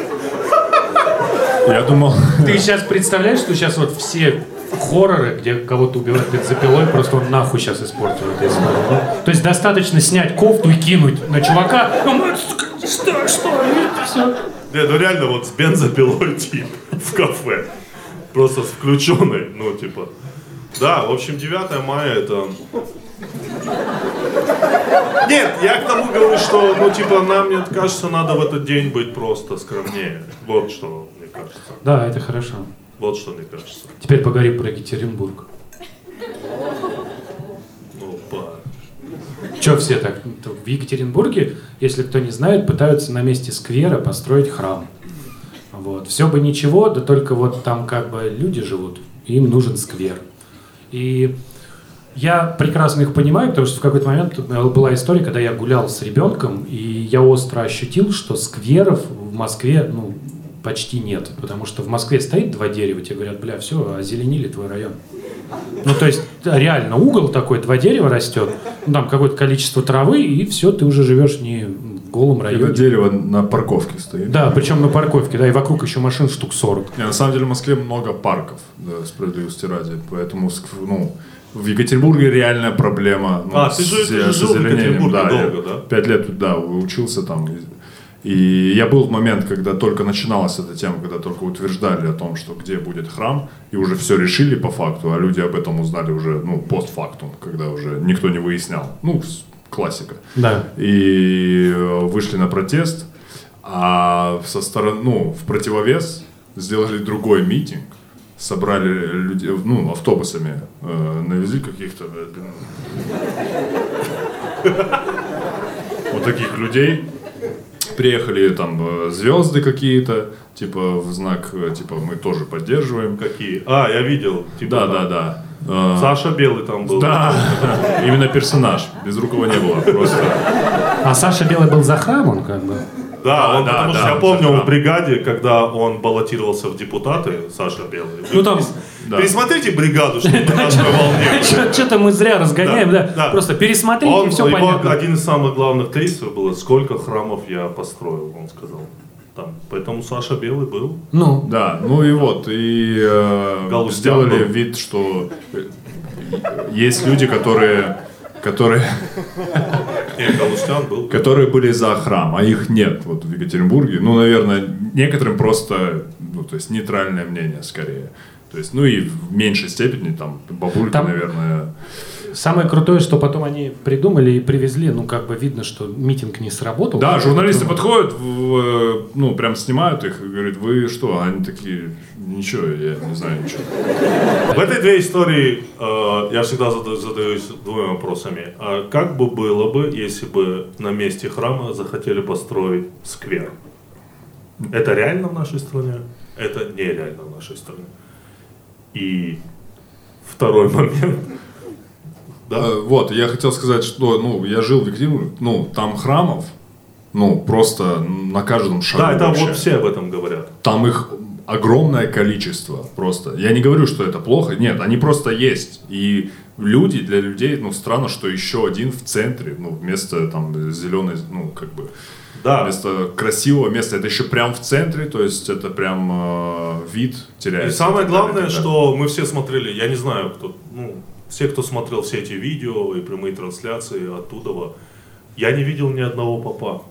Я думал... Ты сейчас представляешь, что сейчас вот все хорроры, где кого-то убивают бензопилой, просто он нахуй сейчас испортил эту историю. Ну, То есть достаточно снять кофту и кинуть на чувака. Он, Что, что? Все. Не, ну реально вот с бензопилой тип в кафе. Просто с включенной, ну типа. Да, в общем, 9 мая это... Нет, я к тому говорю, что, ну типа, нам, мне кажется, надо в этот день быть просто скромнее. Вот что кажется. Да, это хорошо. Вот что мне кажется. Теперь поговорим про Екатеринбург. Ну, па. Че все так? В Екатеринбурге, если кто не знает, пытаются на месте сквера построить храм. Вот. Все бы ничего, да только вот там как бы люди живут, им нужен сквер. И я прекрасно их понимаю, потому что в какой-то момент была история, когда я гулял с ребенком, и я остро ощутил, что скверов в Москве ну, почти нет. Потому что в Москве стоит два дерева, тебе говорят, бля, все, озеленили твой район. Ну, то есть, реально, угол такой, два дерева растет, ну, там какое-то количество травы, и все, ты уже живешь не в голом Это районе. дерево на парковке стоит. Да, причем на парковке, да, и вокруг еще машин штук 40. Не, на самом деле в Москве много парков, да, справедливости ради. Поэтому, ну, в Екатеринбурге реальная проблема. ну, А, ты же- с- ты же с жил в. Екатеринбурге да, я долго, да? Пять лет да, учился там. И- я был в момент, когда только начиналась эта тема, когда только утверждали о том, что где будет храм, и уже все решили по факту, а люди об этом узнали уже, ну, постфактум, когда уже никто не выяснял. Ну, классика Да. и э, вышли на протест, а со стороны, ну, в противовес сделали другой митинг, собрали людей, ну, автобусами, э, навезли каких-то, вот таких людей, приехали там э, звезды какие-то, типа в знак, э, типа мы тоже поддерживаем. Какие? А, я видел. Типа, Да, да, да. Э, Саша Белый там был. Да, именно персонаж, без рукава не было, просто. А Саша Белый был за храм, он как бы. Да, А, он, да, потому да, что я он помню в бригаде, когда он баллотировался в депутаты, Саша Белый. Ну, там- Да. Пересмотрите бригаду, чтобы на одной волне. Что-то мы зря разгоняем, Да, да. да. Просто пересмотрите, Он, и все его понятно. один из самых главных тезисов было, сколько храмов я построил, он сказал. Там. Поэтому Саша Белый был. Ну, Да, ну и вот, и э, сделали был. вид, что есть люди, которые, которые, Нет, Галустян был. которые были за храм, а их нет вот в Екатеринбурге. Ну, наверное, некоторым просто, ну, то есть нейтральное мнение скорее. То есть, ну и в меньшей степени, там, бабулька, Там- наверное, самое крутое, что потом они придумали и привезли, ну, как бы видно, что митинг не сработал. Да, журналисты подходят, в, э, ну, прям снимают их и говорят, вы что? А Они такие, ничего, я не знаю ничего. В этой две истории э, я всегда зада- задаюсь двумя вопросами. А как бы было бы, если бы на месте храма захотели построить сквер? Это реально в нашей стране? Это нереально в нашей стране. И второй момент. Да? Э, Вот, я хотел сказать, что, ну, я жил в Екатеринбурге, ну, там храмов, ну, просто на каждом шагу Да, это вообще. вот все об этом говорят. Там их огромное количество просто. Я не говорю, что это плохо, нет, они просто есть. И люди, для людей, ну, странно, что еще один в центре, ну, вместо там зеленой, ну, как бы, Да. вместо красивого места, это еще прям в центре, то есть это прям э, вид теряется. И самое главное, далее. что мы все смотрели, я не знаю, кто, ну, все, кто смотрел все эти видео и прямые трансляции оттуда, я не видел ни одного попа.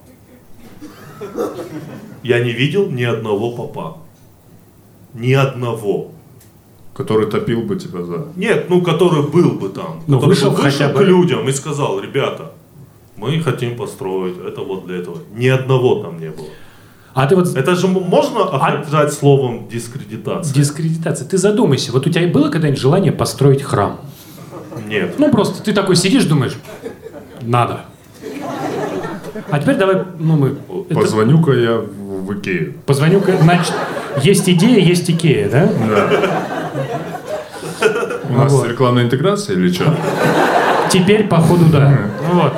Я не видел ни одного попа. Ни одного. Который топил бы тебя за... Нет, ну, который был бы там. Ну, который вышел бы хотя к бы. людям и сказал, ребята, мы хотим построить, это вот для этого. Ни одного там не было. А ты вот Это же можно охарактеризовать словом дискредитация? дискредитация. Ты задумайся, вот у тебя было когда-нибудь желание построить храм? Нет. Ну, просто ты такой сидишь, думаешь, надо. А теперь давай, ну, мы... это- Позвоню-ка я в, Икею. Позвоню, значит, есть идея, есть Икея, да? У нас Вот. рекламная интеграция или что? Теперь, походу, да. Вот.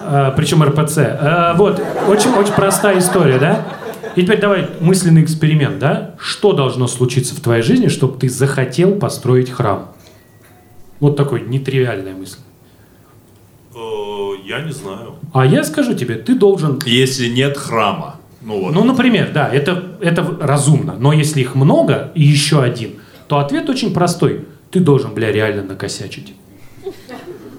А, причем РПЦ. А, вот, очень, очень простая история, да? И теперь давай мысленный эксперимент, да? Что должно случиться в твоей жизни, чтобы ты захотел построить храм? Вот такой нетривиальная мысль. Э, Я не знаю. А я скажу тебе, ты должен... Если нет храма. Ну вот. Ну, например, да, это, это разумно. Но если их много и еще один, то ответ очень простой. Ты должен, бля, реально накосячить.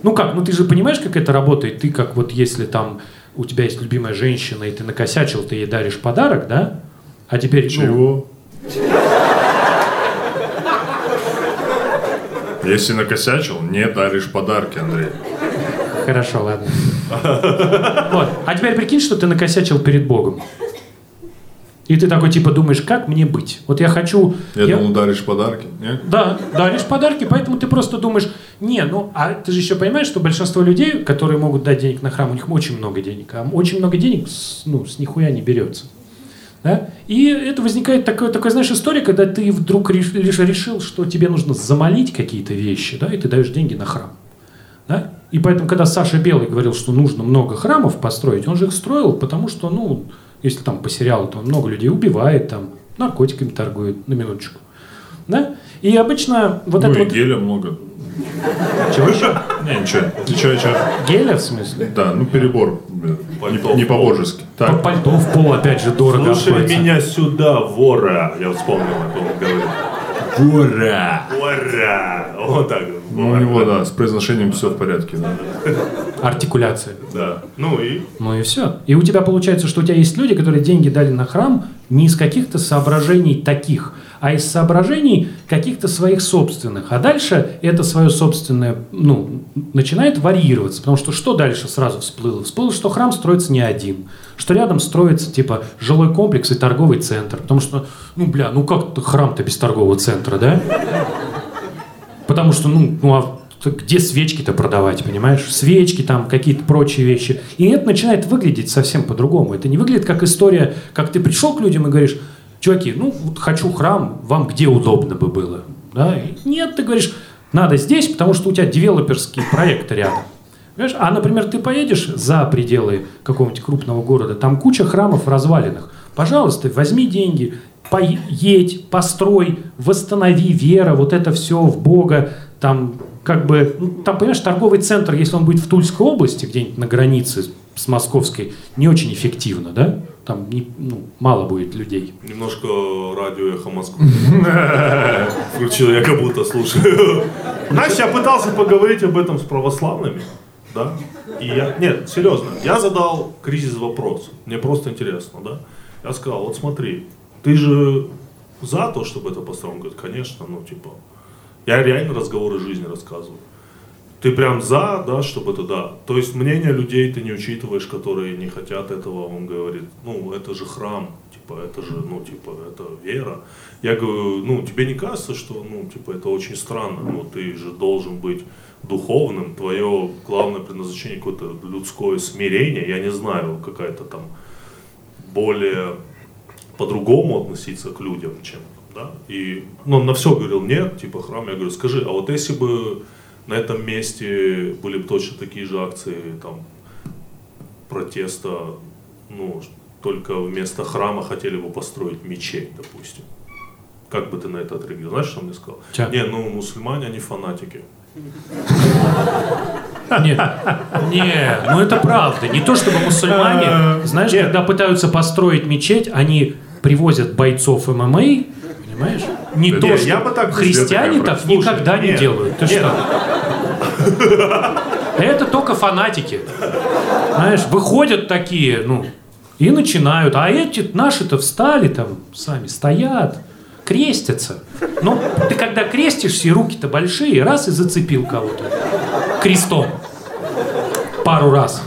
Ну как, ну ты же понимаешь, как это работает? Ты как вот если там у тебя есть любимая женщина, и ты накосячил, ты ей даришь подарок, да? А теперь... ну, Если накосячил, не даришь подарки, Андрей. Хорошо, ладно. Вот. А теперь прикинь, что ты накосячил перед Богом. И ты такой типа думаешь, как мне быть? Вот я хочу... Я, думал, даришь подарки. Нет? Да, даришь подарки, поэтому ты просто думаешь, не, ну, а ты же еще понимаешь, что большинство людей, которые могут дать денег на храм, у них очень много денег, а очень много денег, с- ну, с нихуя не берется. Да? И это возникает такая, такая, знаешь, история, когда ты вдруг реш- лишь решил, что тебе нужно замолить какие-то вещи, да, и ты даешь деньги на храм. Да? И поэтому, когда Саша Белый говорил, что нужно много храмов построить, он же их строил, потому что, ну, если там по сериалу, то много людей убивает, там, наркотиками торгует, на минуточку. Да? И обычно вот ну это и вот... геля много. Чего еще? Не, ничего. Ничего, ничего. Геля, в смысле? Да, ну перебор. Пальто. Не, не по-божески. По Так, пальто в пол, опять же, дорого Слушай обходится. меня сюда, вора. Я вспомнил, о ком он говорит. Ура! Вора. Вот так. Ну, у него, да, с произношением все в порядке. Да. Артикуляция. Да. Ну и? Ну и все. И у тебя получается, что у тебя есть люди, которые деньги дали на храм не из каких-то соображений таких, а из соображений каких-то своих собственных. А дальше это свое собственное, ну, начинает варьироваться. Потому что что дальше сразу всплыло? Всплыло, что храм строится не один. Что рядом строится, типа, жилой комплекс и торговый центр. Потому что, ну, бля, ну как храм-то без торгового центра, да? Потому что, ну, ну а где свечки-то продавать, понимаешь? Свечки там, какие-то прочие вещи. И это начинает выглядеть совсем по-другому. Это не выглядит как история, как ты пришел к людям и говоришь, чуваки, ну, вот хочу храм, вам где удобно бы было? Да? Нет, ты говоришь, надо здесь, потому что у тебя девелоперские проекты рядом. Понимаешь? А, например, ты поедешь за пределы какого-нибудь крупного города, там куча храмов разваленных. Пожалуйста, возьми деньги, поедь, построй, восстанови вера, вот это все в Бога, там как бы, ну, там, понимаешь, торговый центр, если он будет в Тульской области, где-нибудь на границе с Московской, не очень эффективно, да? Там не, ну, мало будет людей. Немножко радио «Эхо Москвы». Включил, я как будто слушаю. Знаешь, я пытался поговорить об этом с православными, да? И я, нет, серьезно, я задал кризис вопрос. Мне просто интересно, да? Я сказал, вот смотри, ты же за то, чтобы это построил? Он говорит, конечно, ну, типа, я реально разговоры жизни рассказываю. Ты прям за, да, чтобы это да. То есть мнение людей ты не учитываешь, которые не хотят этого. Он говорит, ну, это же храм, типа, это же, ну, типа, это вера. Я говорю, ну, тебе не кажется, что, ну, типа, это очень странно, ну, ты же должен быть духовным, твое главное предназначение какое-то людское смирение, я не знаю, какая-то там более по-другому относиться к людям, чем да, и ну, он на все говорил нет, типа храм, я говорю, скажи, а вот если бы на этом месте были бы точно такие же акции, там, протеста, ну, только вместо храма хотели бы построить мечеть, допустим. Как бы ты на это отреагировал? Знаешь, что он мне сказал? Че? Не, ну, мусульмане, они фанатики. Нет, не, ну это правда. Не то чтобы мусульмане, знаешь, когда пытаются построить мечеть, они привозят бойцов ММА, понимаешь? Не Нет, то, я что бы так христиане так слушай, никогда не нет, делают. Ты нет. что? Это только фанатики. Знаешь, выходят такие, ну, и начинают. А эти наши-то встали там, сами стоят, крестятся. Ну, ты когда крестишься, и руки-то большие, раз и зацепил кого-то крестом. Пару раз.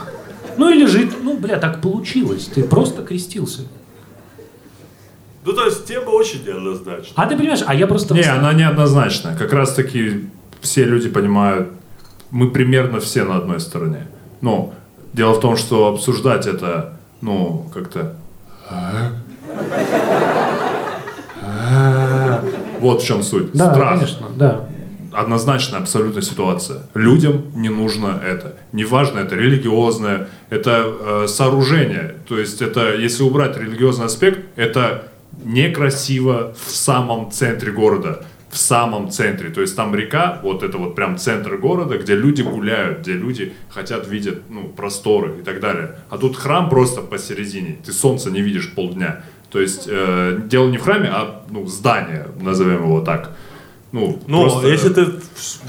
Ну и лежит, ну, бля, так получилось. Ты просто крестился. Ну, то есть, тема очень неоднозначна. А ты понимаешь, а я просто... Не, она неоднозначная. Как раз таки все люди понимают, мы примерно все на одной стороне. Но дело в том, что обсуждать это, ну, как-то... Вот в чем суть. Да, Страх. конечно, да. однозначная абсолютно ситуация. Людям не нужно это. Неважно, это религиозное, это э, сооружение. То есть это, если убрать религиозный аспект, это некрасиво в самом центре города. В самом центре. То есть там река, вот это вот прям центр города, где люди гуляют, где люди хотят видеть ну, просторы и так далее. А тут храм просто посередине. Ты солнца не видишь полдня. То есть э, дело не в храме, а ну, здание, назовем его так. Ну, Но просто- если ты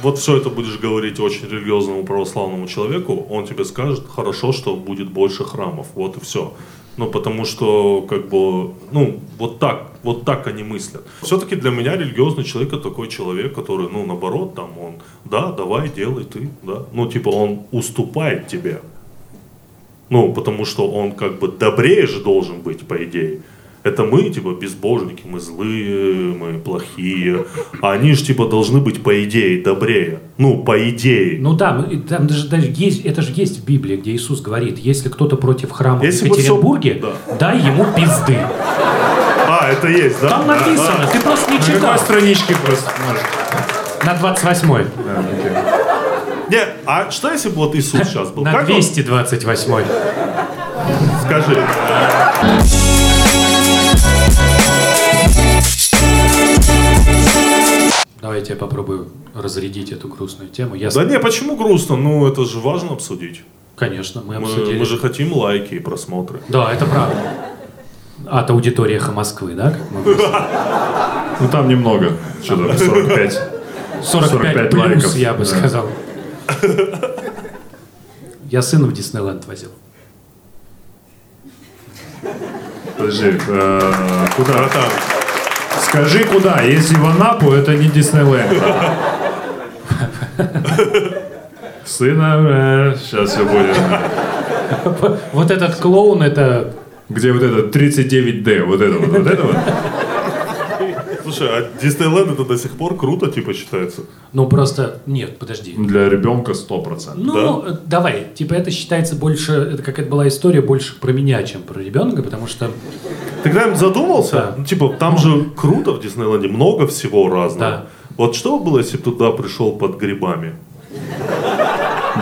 вот все это будешь говорить очень религиозному православному человеку, он тебе скажет, хорошо, что будет больше храмов, вот и все. Ну, потому что, как бы, ну, вот так, вот так они мыслят. Все-таки для меня религиозный человек это такой человек, который, ну, наоборот, там, он, да, давай, делай ты, да. Ну, типа, он уступает тебе. Ну, потому что он, как бы, добрее же должен быть, по идее. Это мы, типа, безбожники, мы злые, мы плохие. А они же, типа, должны быть, по идее, добрее. Ну, по идее. Ну да, там даже, даже есть, это же есть в Библии, где Иисус говорит, если кто-то против храма Если в всё- Екатеринбурге, да. дай ему пизды. А, это есть, да? Там Да, написано, да. ты просто не На читал. какой страничке просто? может? На 28-й. Да. Не, а что если бы вот Иисус сейчас был? На Как он- 228-й. Скажи. Давайте я попробую разрядить эту грустную тему. Я, Да не, почему грустно? Ну, это же важно обсудить. конечно, мы Мы, обсудили. мы же хотим лайки и просмотры. Да, это правда. От аудитории «Эхо Москвы», да? как мы выяснили? Ну там немного. Что-то 45. 45, 45 плюс, лайков. я бы Да. сказал. Я сына в Диснейленд возил. Подожди, э, куда? Братан, Скажи, куда? Если в Анапу, это не Диснейленд. Сына, сейчас все будет. Вот этот клоун, это... Где вот это 39D, вот это вот, вот это вот. Слушай, а Диснейленд это до сих пор круто, типа, считается? Ну, просто... Нет, подожди. Для ребенка 100%. Ну, э, давай. Типа это считается больше... Это какая-то была история больше про меня, чем про ребенка, потому что... Ты когда-нибудь задумался? Да. Ну, типа, там же круто в Диснейленде, много всего разного. Да. Вот что было, если бы туда пришел под грибами?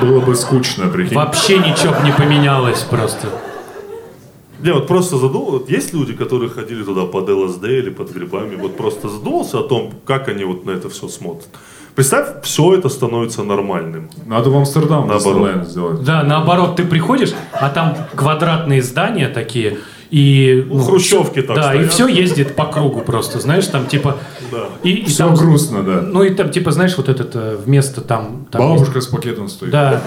Было бы скучно, прикинь. Вообще ничего бы не поменялось просто. Не, вот просто задумал, вот есть люди, которые ходили туда под ЛСД или под грибами, вот просто задумался о том, как они вот на это все смотрят. Представь, все это становится нормальным. Надо в Амстердам Наоборот. Сделать. Да, наоборот, ты приходишь, а там квадратные здания такие, и... Ну, хрущевки так Да, и стоят. все ездит по кругу просто, знаешь, там типа... Да. И, и Все там- грустно, да. Ну и там, типа, знаешь, вот этот э, вместо там... там Бабушка с пакетом стоит. Да.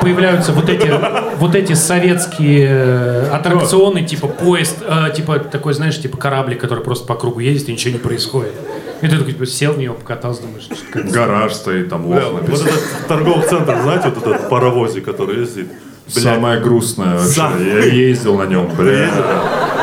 Появляются вот эти, вот эти советские э, аттракционы, типа поезд, э, типа такой, знаешь, типа кораблик, который просто по кругу ездит, и ничего не происходит. И ты такой, типа, сел в него, покатался, думаешь, что. Гараж стоит, там Да, лох вот написан. этот торговый центр, знаете, вот этот паровозик, который ездит. Блядь, Самое грустное вообще. Я ездил на нем, бля.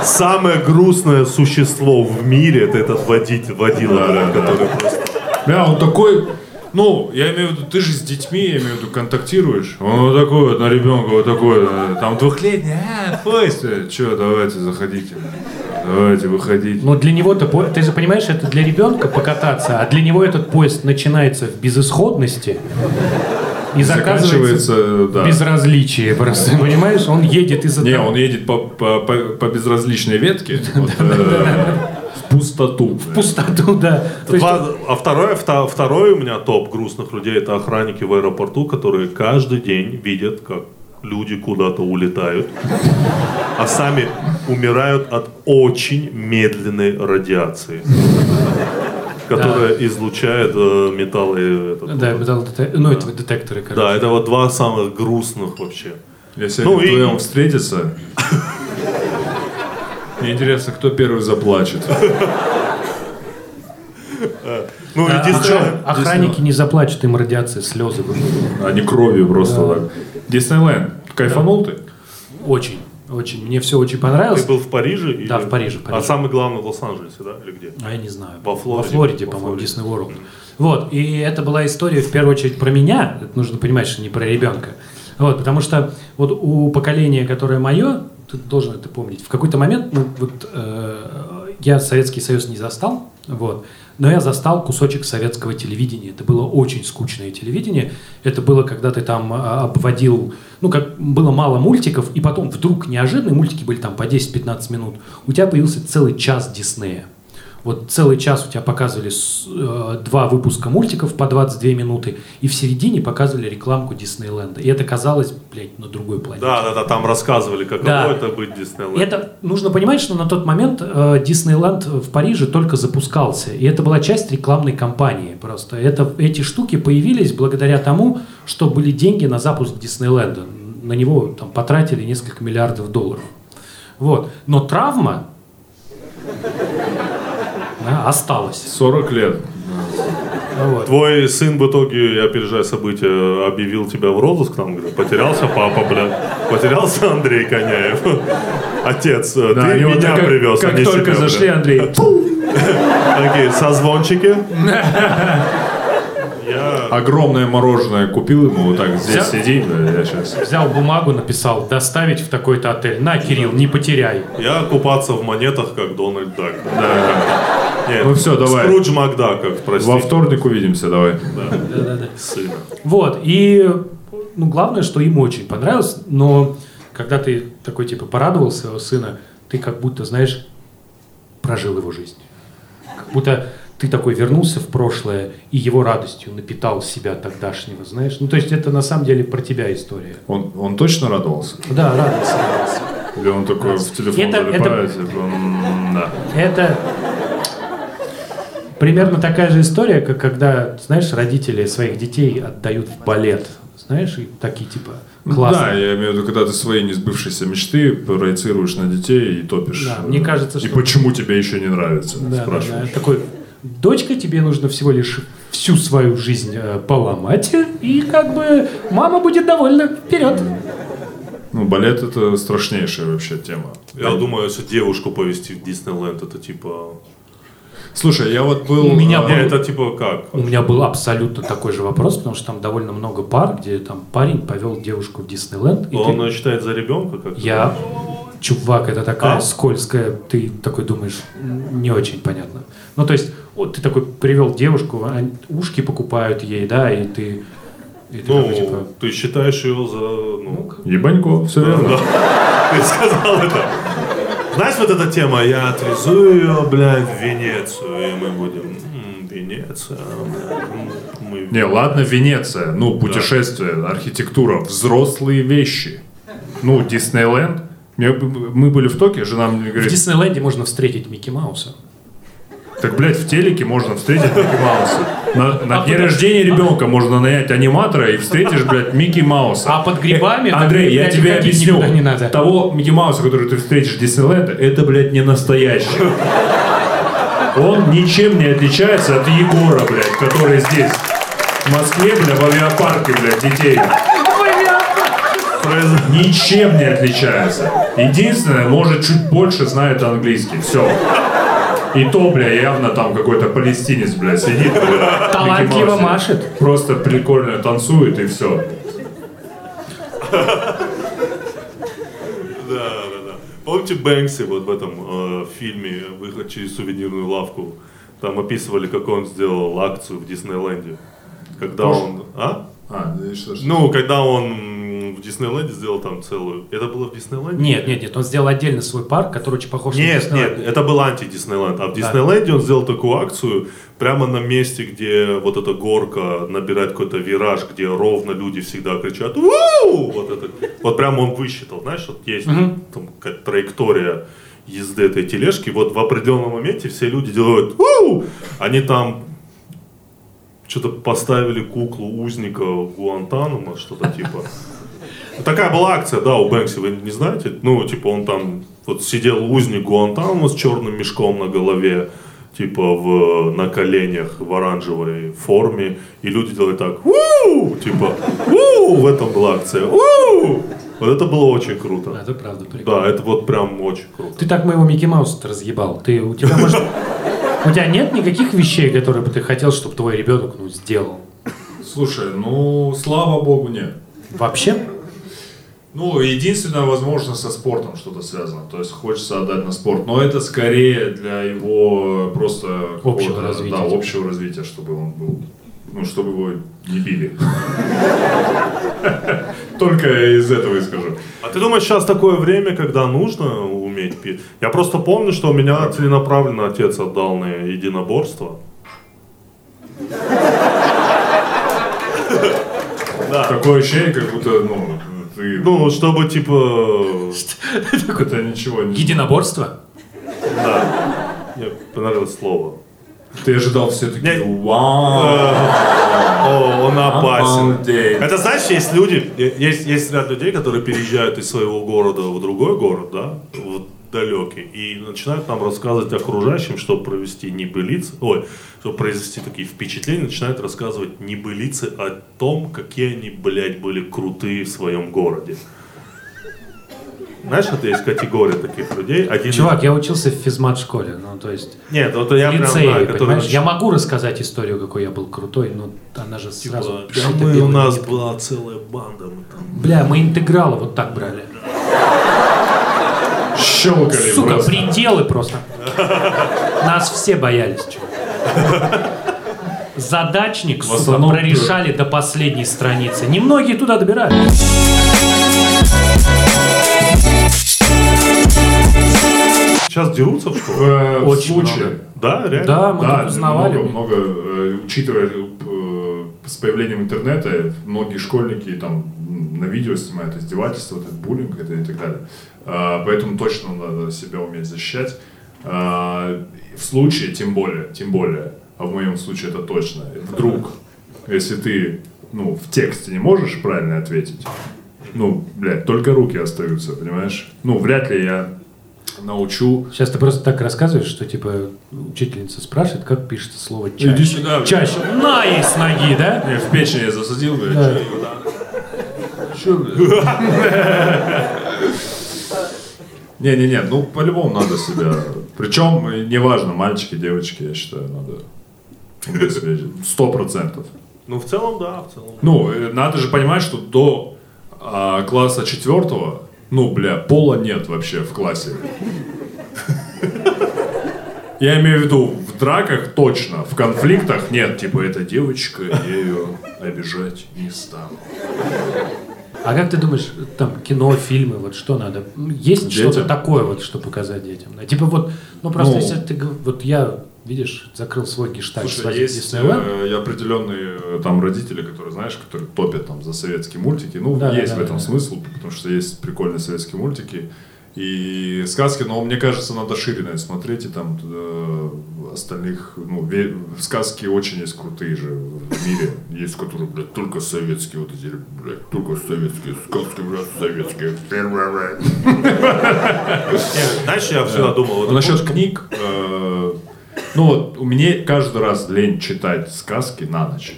Самое грустное существо в мире это этот водитель, водила, Да, блядь, да, да. который просто... Бля, он такой... Ну, я имею в виду, ты же с детьми, я имею в виду, контактируешь. Он вот такой вот на ребенка, вот такой, э, там двухлетний, а, поезд. Че, давайте, заходите. Давайте, выходите. Но для него-то, ты же понимаешь, это для ребенка покататься, а для него этот поезд начинается в безысходности и заканчивается да. в безразличии просто, понимаешь? Он едет из-за Не, того- он едет по, по, по, по безразличной ветке вот, э, в пустоту. в пустоту, да. Два- а второе, второй у меня топ грустных людей это охранники в аэропорту, которые каждый день видят, как люди куда-то улетают, а сами умирают от очень медленной радиации, которая излучает э, металлы. этот, Да, вот. металлодетек- ну, это детекторы, короче. Да, это вот два самых грустных вообще. Я сегодня Ну и- вдвоем встретиться. Мне интересно, кто первый заплачет. Ну, А, единственное, охра- охранники не заплачут, им радиация, слезы. А не кровью просто так. Диснейленд. Кайфанул ты? Очень, очень. Мне все очень ты понравилось. был в Париже? или- Да, в Париже, в Париже. А самый главный в Лос-Анджелесе, да, или где? А я не знаю. Во Флориде. Во Флориде, Во по-моему, Флориде. Disney World. Вот, и это была история в первую очередь про меня. Это нужно понимать, что не про ребенка. Вот, потому что вот у поколения, которое мое, ты должен это помнить, в какой-то момент, ну, вот, э, я Советский Союз не застал, вот, но я застал кусочек советского телевидения. Это было очень скучное телевидение. Это было, когда ты там а, обводил, ну, как было мало мультиков, и потом вдруг неожиданные мультики были там по 10-15 минут. У тебя появился целый час Диснея. Вот целый час у тебя показывали э, два выпуска мультиков по 22 минуты, и в середине показывали рекламку Диснейленда. И это казалось, блядь, на другой планете. Да, да, да, там рассказывали, каково Да. это быть Диснейлендом. Это нужно понимать, что на тот момент э, Диснейленд в Париже только запускался, и это была часть рекламной кампании. Просто это, эти штуки появились благодаря тому, что были деньги на запуск Диснейленда. На него там потратили несколько миллиардов долларов. Вот. Но травма да, осталась. 40 лет. Вот. Твой сын в итоге, я опережая события, объявил тебя в розыск, там, говорит, потерялся папа, бля, потерялся Андрей Коняев. Отец, э, Да, ты они вот меня как- привез, а Как не только себя, бля. зашли, Андрей. Такие, созвончики. Я... Огромное мороженое купил ему, вот так, здесь Взял? сиди, да, я сейчас. Взял бумагу, написал, доставить в такой-то отель. На, Кирилл, не потеряй. Я купаться в монетах, как Дональд Дак. Нет, Ну всё, давай. Скрудж Макдаков, простите. Во вторник увидимся, давай. Сына. Вот, и ну, главное, что им очень понравилось, но когда ты такой, типа, порадовал своего сына, ты как будто, знаешь, прожил его жизнь. Как будто ты такой вернулся в прошлое и его радостью напитал себя тогдашнего, знаешь. Ну, то есть это на самом деле про тебя история. Он, он точно радовался? Да, радостно. радостно. Или он такой в телефон Это- залипает? типа, «М, да. Это примерно такая же история, как когда, знаешь, родители своих детей отдают в балет. Знаешь, и такие типа классно. Да, я имею в виду, когда ты свои несбывшиеся мечты проецируешь на детей и топишь. Да, мне кажется, И что- почему тебе еще не нравится? Да, да, спрашиваешь. да. Такой, дочка, тебе нужно всего лишь всю свою жизнь э, поломать, и как бы мама будет довольна. Вперед. Ну, балет это страшнейшая вообще тема. Я думаю, если девушку повезти в Диснейленд, это типа... Слушай, я вот был... У меня а, Не, это типа как? У меня был абсолютно такой же вопрос, потому что там довольно много пар, где там парень повел девушку в Диснейленд. и Он ты- э, считает за ребенка как Я, чувак, это такая А? скользкая, ты такой думаешь, не очень понятно. Ну, то есть, вот ты такой привел девушку, ушки покупают ей, да, и ты И ты Ну, такой, типа, ты считаешь ее за... Ну, Ебанько, все верно. ты сказал это. Знаешь, вот эта тема, я отвезу ее, блядь, в Венецию, и мы будем... «М, Венеция, мы... Не, ладно, Венеция, ну, путешествие, архитектура, взрослые вещи. Ну, Диснейленд. Мы были в Токио, жена мне в говорит, Диснейленде можно встретить Микки Мауса. так, блядь, в телеке можно встретить Микки Мауса. На, на А дне куда? рождения ребенка можно нанять аниматора и встретишь, блядь, Микки Мауса. А под грибами, Э, там, Андрей, я блядь, тебе объясню. не надо. Того Микки Мауса, который ты встретишь в Диснейленде, это, блядь, не настоящий. Он ничем не отличается от Егора, блядь, который здесь. В Москве, бля, в авиапарке, блядь, детей. Произ- Ничем не отличается. Единственное, может, чуть больше знает английский. Все. И то, бля, явно там какой-то палестинец, бля, сидит. бля, Талантливо машет. Просто прикольно танцует и все. Да, да, да. Помните Бэнкси вот в этом э, фильме «Выход через сувенирную лавку»? Там описывали, как он сделал акцию в Диснейленде. Когда Тоже? он... А? А, да и что ж. Ну, когда он в Диснейленде сделал там целую... Это было в Диснейленде? Нет, нет, нет, он сделал отдельно свой парк, который очень похож на Нет, Диснейленд. нет, это был анти-Диснейленд. А в Диснейленде он сделал такую акцию прямо на месте, где вот эта горка набирает какой-то вираж, где ровно люди всегда кричат «Вау!» Вот, это, вот прямо он высчитал, знаешь, вот есть там какая-то траектория езды этой тележки, вот в определенном моменте все люди делают «Вау!» Они там что-то поставили куклу узника Гуантанамо, что-то типа. Такая была акция, да, у Бэнкси, вы не знаете? Ну, типа, он там вот сидел узник Гуантанамо с черным мешком на голове, типа, в, на коленях в оранжевой форме, и люди делали так, «Уу!» типа, «Уу!» в этом была акция, «Уу!» Вот это было очень круто. Это правда прикольно. Да, это вот прям очень круто. Ты так моего Микки Мауса разъебал. Ты, у тебя, может... У тебя нет никаких вещей, которые бы ты хотел, чтобы твой ребенок ну, сделал? Слушай, ну, слава богу, нет. Вообще? Ну, единственное, возможно, со спортом что-то связано. То есть хочется отдать на спорт. Но это скорее для его просто Общего какого-то, развития. Да, общего развития, чтобы он был. Ну, чтобы его не били. Только из этого и скажу. А ты думаешь, сейчас такое время, когда нужно уметь пить? Я просто помню, что меня целенаправленно отец отдал на единоборство. Да. Такое ощущение, как будто, ну, ты... Ну, чтобы типа... это ничего не... Единоборство? Да. Мне понравилось слово. Ты ожидал все-таки, вау, О, он опасен. Это знаешь, есть люди, есть, есть ряд людей, которые переезжают из своего города в другой город, да, в далекий, и начинают нам рассказывать окружающим, чтобы провести небылицы, ой, чтобы произвести такие впечатления, начинают рассказывать небылицы о том, какие они, блядь, были крутые в своем городе. Знаешь, это есть категория таких людей. Один Чувак, я учился в физмат-школе, ну, то есть... Нет, вот я в прям лицее, знаю, который понимаешь? Я могу рассказать историю, какой я был крутой, но она же Типа, сразу... да мы, у нас была целая банда, мы там Бля, мы интегралы вот так брали. Щелкали Сука, просто. пределы просто. Нас все боялись. Задачник, сука, основном прорешали до последней страницы. Немногие туда добирались. Сейчас дерутся в школе? Э, В Очень случае. много. Да, реально? Да, мы Да, узнавали. много, много, э, учитывая э, с появлением интернета, многие школьники там на видео снимают издевательства, вот это буллинг это и так далее. А, Поэтому точно надо себя уметь защищать. А, В случае, тем более, тем более, а в моем случае это точно, вдруг, если ты ну, в тексте не можешь правильно ответить, ну, блядь, только руки остаются, понимаешь? Ну, вряд ли я научу Сейчас ты просто так рассказываешь, что типа учительница спрашивает, как пишется слово чаще. Иди сюда, блядь. Чаще. На с ноги, да? Не, в печень я засадил, блядь. Да. Чё, блядь? Не-не-не, ну по-любому надо себя. Причем неважно, мальчики, девочки, я считаю, надо Сто процентов. Ну, в целом, да, в целом. Ну, э, надо же понимать, что до а, класса четвертого, ну, бля, пола нет вообще в классе. Я имею в виду, в драках точно, в конфликтах нет, типа, это девочка, я ее обижать не стану. А как ты думаешь, там кино, фильмы, вот что надо? Есть Детям? что-то такое вот, что показать детям? Да? Типа вот, ну просто Ну. если ты, вот я, видишь, закрыл свой гештальт Слушай, есть э, и определенные э, там родители, которые, знаешь, которые топят там за советские мультики. Ну, Да, есть да, в этом да. смысл, потому что есть прикольные советские мультики и сказки, но мне кажется, надо шире на это смотреть, и там э, остальных, ну, ве- сказки очень есть крутые же в мире. Есть, которые, блядь, только советские вот эти, блядь, только советские сказки, блядь, советские. Знаешь, я всегда думал, вот А насчет книг, э, ну вот, у меня каждый раз лень читать сказки на ночь.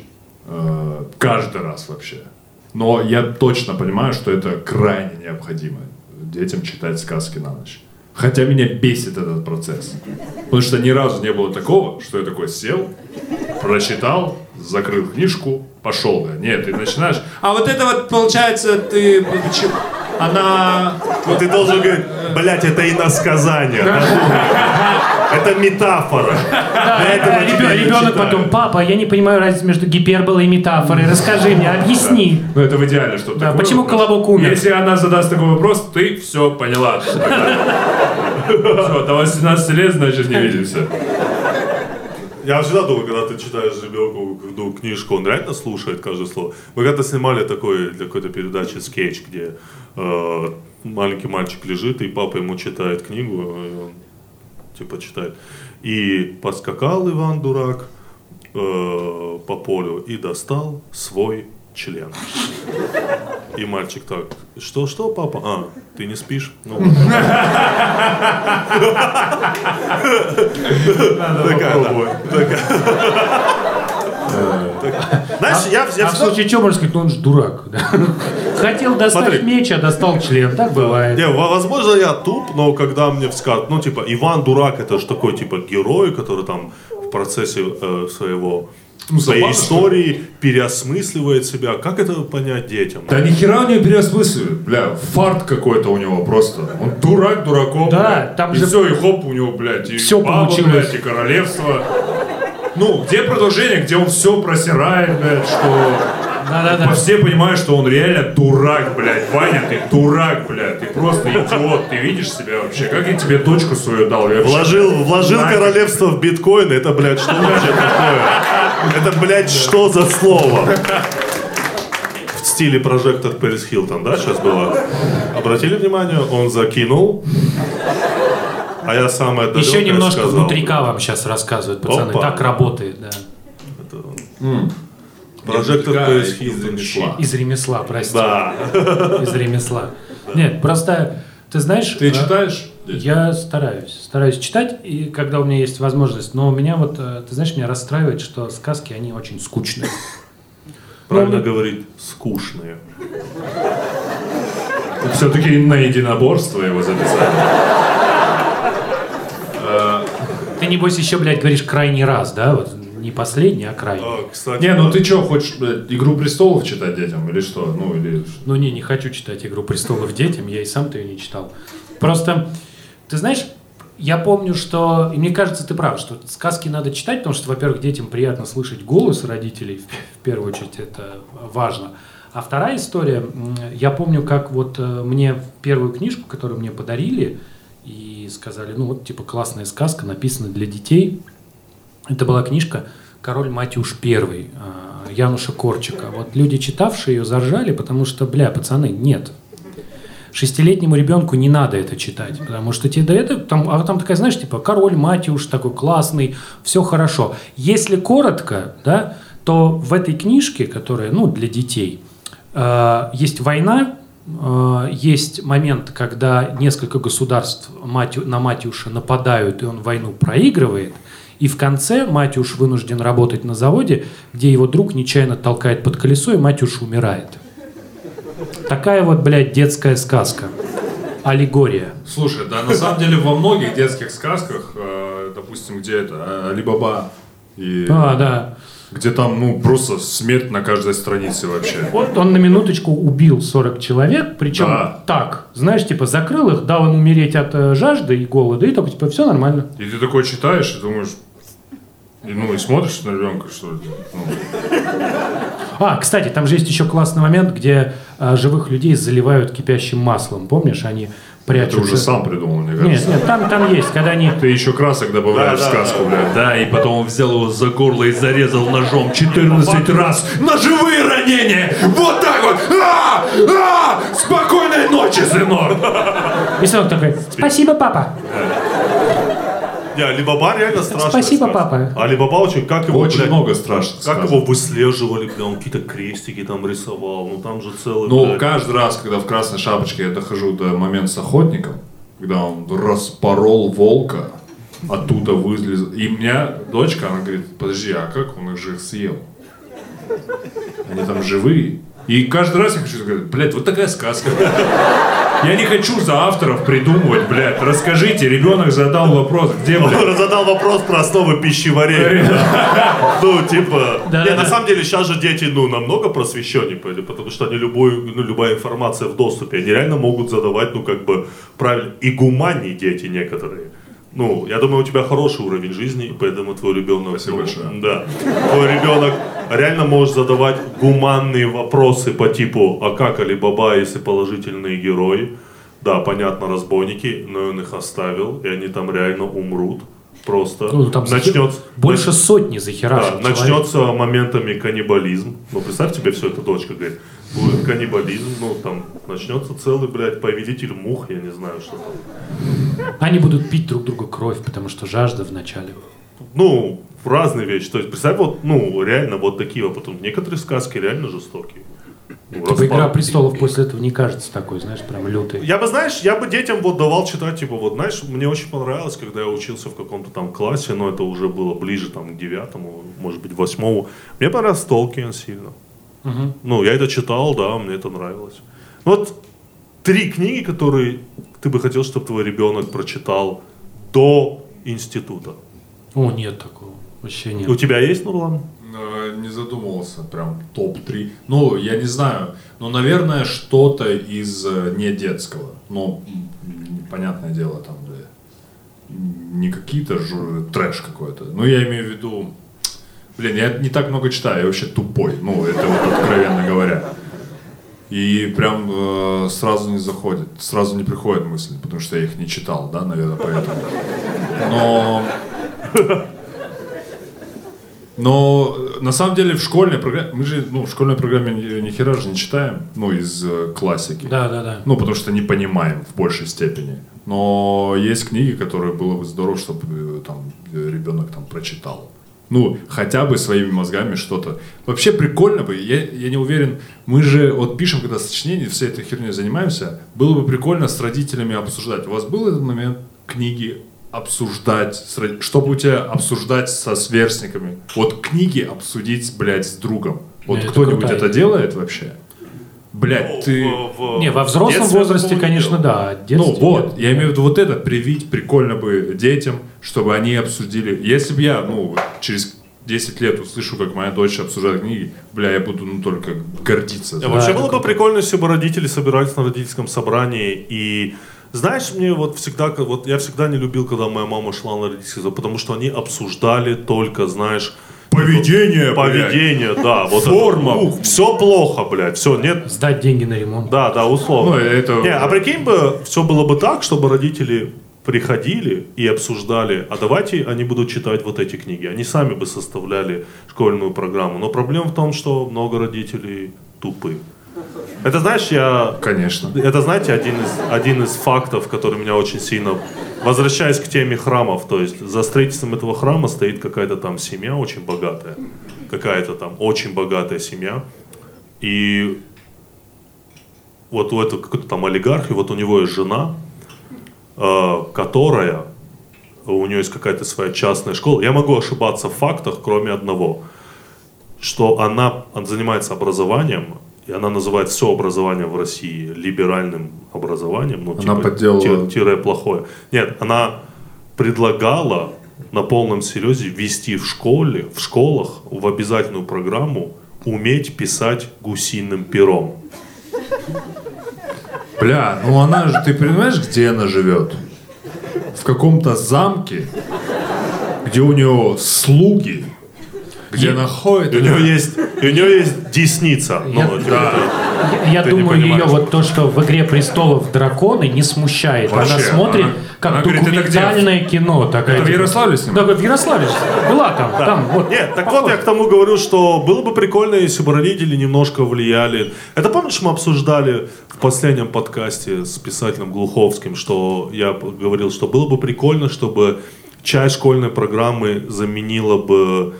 Э, каждый раз вообще. Но я точно понимаю, что это крайне необходимо детям читать сказки на ночь. Хотя меня бесит этот процесс. Потому что ни разу не было такого, что я такой сел, прочитал, закрыл книжку, пошел. Да. Нет, ты начинаешь... А вот это вот, получается, ты... Она... Вот ты должен говорить, блядь, это иносказание. Это метафора. Да, ребенок потом, папа, я не понимаю разницы между гиперболой и метафорой. Расскажи мне, объясни. Ну, это в идеале, что Да, почему Колобок умер? Если она задаст такой вопрос, ты все поняла. Все, до 18 лет, значит, не видимся. Я всегда думаю, когда ты читаешь ребенку ну, книжку, он реально слушает каждое слово. Мы когда снимали такой для какой-то передачи скетч, где э, маленький мальчик лежит, и папа ему читает книгу, и он типа читает. И поскакал Иван Дурак э, по полю и достал свой член. И мальчик так, что, что, папа? А, ты не спишь? Ну, Такая. Такая. Знаешь, я, я А в случае чего можно сказать, ну он же дурак. Хотел достать меч, а достал член. Так бывает. Не, во- возможно, я туп, но когда мне всказ... ну, типа, Иван Дурак, это же такой, типа, герой, который там в процессе э, своего Ну, своей истории переосмысливает себя. Как это понять детям? Да ни хера у него переосмысливает. Бля, фарт какой-то у него просто. Он дурак дураком. Да, блядь. там и же- все, и хоп, у него, блядь, и Всё баба, получилось. блядь, и королевство. Ну, где продолжение, где он все просирает, блядь, что... Да-да-да. Все понимают, что он реально дурак, блядь. Ваня, ты дурак, блядь. Ты просто идиот. Ты видишь себя вообще? Как я тебе дочку свою дал? Я Вложил, вложил Нафиг. королевство в биткоин, это, блядь, что вообще такое? Это, блядь, что за слово? В стиле прожектор Пэрис Хилтон, да, сейчас было? Обратили внимание, он закинул, а я самое далекое Еще немножко сказал. внутрика вам сейчас рассказывают, пацаны. Опа. Так работает, да. Прожектор Да, Пэрис из Хилтон. ремесла. Из ремесла, прости. Да. Из ремесла. Нет, просто, ты знаешь... Ты э, читаешь? Я стараюсь. Стараюсь читать, и когда у меня есть возможность. Но меня вот, э, ты знаешь, меня расстраивает, что сказки, они очень скучные. Правильно Ну, говорить, скучные. Все-таки на единоборство его записали. Ты, небось, еще, блядь, говоришь крайний раз, да? Вот не последний, а крайний. А, кстати, Не, ну ты что, хочешь блядь, Игру престолов читать детям или что? Ну, или... Ну не, не хочу читать «Игру престолов» детям, я и сам-то ее не читал. Просто, ты знаешь, я помню, что, и мне кажется, ты прав, что сказки надо читать, потому что, во-первых, детям приятно слышать голос родителей, в, первую очередь это важно. А вторая история, я помню, как вот э, мне первую книжку, которую мне подарили, и сказали, ну вот, типа, классная сказка, написана для детей. Это была книжка «Король Матюш I» а, Януша Корчика. Вот люди, читавшие ее, заржали, потому что, бля, пацаны, нет. Шестилетнему ребенку не надо это читать, потому что тебе до этого, там, а там такая, знаешь, типа, король Матюш такой классный, все хорошо. Если коротко, да, то в этой книжке, которая, ну, для детей, э, есть война, э, есть момент, когда несколько государств на Матюша нападают, и он войну проигрывает, и в конце Матюш вынужден работать на заводе, где его друг нечаянно толкает под колесо, и Матюш умирает. Такая вот, блядь, детская сказка. Аллегория. Слушай, да, на самом деле во многих детских сказках, э, допустим, где это, э, Алибаба, и А, да. Где там, ну, просто смерть на каждой странице вообще. Вот он на минуточку убил 40 человек, причем Да. так, знаешь, типа закрыл их, дал им умереть от э, жажды и голода, и только типа все нормально. И ты такой читаешь и думаешь, И, ну, и смотришь на ребенка, что ли? Ну, А, кстати, там же есть еще классный момент, где а, живых людей заливают кипящим маслом. Помнишь, они ты прячутся... уже сам придумал, мне Нет, кажется. нет, там, там есть, когда они... Ты еще красок добавляешь в сказку, блядь. Да, и потом он взял его за горло и зарезал ножом 14 раз. Ножевые ранения! Вот так вот! А! А! Спокойной ночи, сынок! И сынок такой, спасибо, папа. Не, Алибаба реально страшно. Спасибо, папа. Алибаба очень, как его, Очень блядь, много страшных Как сказок. его выслеживали, бля, он какие-то крестики там рисовал, ну там же целый, Ну, блядь, каждый раз, когда в красной шапочке я дохожу до момента с охотником, когда он распорол волка, оттуда вылез. И у меня дочка, она говорит, подожди, а как он их же съел? Они там живые. И каждый раз я хочу сказать, блядь, вот такая сказка. Я не хочу за авторов придумывать, блядь. Расскажите, ребенок задал вопрос, где, блядь? Он задал вопрос про основы пищеварения. Ну, типа... Да, Не, на самом деле сейчас же дети, ну, намного просвещеннее, потому что они любую, ну, любая информация в доступе, они реально могут задавать, ну, как бы, правильно, и гуманнее дети некоторые. Ну, я думаю, у тебя хороший уровень жизни, и поэтому твой ребенок... Спасибо ну, большое. Да. Твой ребенок реально может задавать гуманные вопросы по типу, а как Алибаба, если положительные герои? Да, понятно, разбойники, но он их оставил, и они там реально умрут. Просто Ну, там начнется... Больше нач- сотни да, захерашек. человек. начнется моментами каннибализм. Ну, представь тебе все это дочка говорит. Будет каннибализм, ну, там, начнется целый, блядь, повелитель мух, я не знаю, что там. Они будут пить друг друга кровь, потому что жажда в начале. Ну, разные вещи. То есть, представь, вот, ну, реально вот такие вот. Потом некоторые сказки реально жестокие. Ну, Типа «Игра престолов» после этого не кажется такой, знаешь, прям лютой. Я бы, знаешь, я бы детям вот давал читать, типа, вот, знаешь, мне очень понравилось, когда я учился в каком-то там классе, но это уже было ближе там к девятому, может быть, восьмому. Мне понравился Толкин сильно. Мгм. Ну, я это читал, да, мне это нравилось. Ну, Вот три книги, которые ты бы хотел, чтобы твой ребенок прочитал до института. О, нет такого. Вообще нет. У тебя есть, Нурлан? Э, Не задумывался, прям топ-3. Ну, я не знаю. Ну, наверное, что-то из э, не детского. Но, м, понятное дело, там, да, не какие-то жу- трэш какой-то. Ну, я имею в виду... Блин, я не так много читаю, я вообще тупой. Ну, это вот откровенно говоря. И прям э, сразу не заходит, сразу не приходит мысль, потому что я их не читал, да, наверное, поэтому. Но но э, на самом деле в школьной программе, мы же ну, в школьной программе ни, ни хера же не читаем, ну, из э, классики. Да, да, да. Ну, потому что не понимаем в большей степени. Но есть книги, которые было бы здорово, чтобы э, там э, ребенок там прочитал. Ну, хотя бы своими мозгами что-то. Вообще прикольно бы, я, я не уверен, мы же вот пишем, когда сочинение, всей этой херней занимаемся, было бы прикольно с родителями обсуждать. У вас был этот момент книги обсуждать, чтобы у тебя обсуждать со сверстниками? Вот книги обсудить, блядь, с другом. Вот Это кто-нибудь крутая это делает вообще? Блядь, ты... В- в- Не, во взрослом возрасте, конечно, делал. да. а детстве Ну вот, нет. я имею в виду вот это привить прикольно бы детям, чтобы они обсудили. Если бы я, ну, вот через 10 лет услышу, как моя дочь обсуждает книги, бля, я буду, ну, только гордиться. Да, вообще это было бы прикольно, если бы родители собирались на родительском собрании и знаешь, мне вот всегда, вот я всегда не любил, когда моя мама шла на родительский собрание, потому что они обсуждали только, знаешь, Поведение, поведение, да, вот Форма. все плохо, блядь, все, нет, Сдать деньги на ремонт. да, да, условно. Ну, это- Не, а прикинь бы, все было бы так, чтобы родители приходили и обсуждали, а давайте они будут читать вот эти книги. Они сами бы составляли школьную программу. Но проблема в том, что много родителей тупы. Это знаешь, я Конечно. это, знаете, один из, один из фактов, который меня очень сильно... Возвращаясь к теме храмов, то есть за строительством этого храма стоит какая-то там семья очень богатая. Какая-то там очень богатая семья. И вот у этого какой-то там олигарх, и вот у него есть жена, которая... У нее есть какая-то своя частная школа. Я могу ошибаться в фактах, кроме одного. Что она, занимается образованием, и она называет все образование в России либеральным образованием. Ну, Она подделала- ти- тире плохое. Нет, она предлагала на полном серьезе ввести в школе, в школах в обязательную программу уметь писать гусиным пером. Бля, ну она же, ты понимаешь, где она живет? В каком-то замке, где у него слуги, где она ходит. И у него есть, у него есть десница. Ну, Я- типа, Да. Я, думаю, ее вот то, что в «Игре престолов» драконы не смущает. Вообще, она смотрит она- как она документальное кино. Такая, Это в типа, Ярославле снимали? Да, в Ярославле. Была там, там, вот. Нет, так похоже. вот я к тому говорю, что было бы прикольно, если бы родители немножко влияли. Это помнишь, мы обсуждали в последнем подкасте с писателем Глуховским, что я говорил, что было бы прикольно, чтобы часть школьной программы заменила бы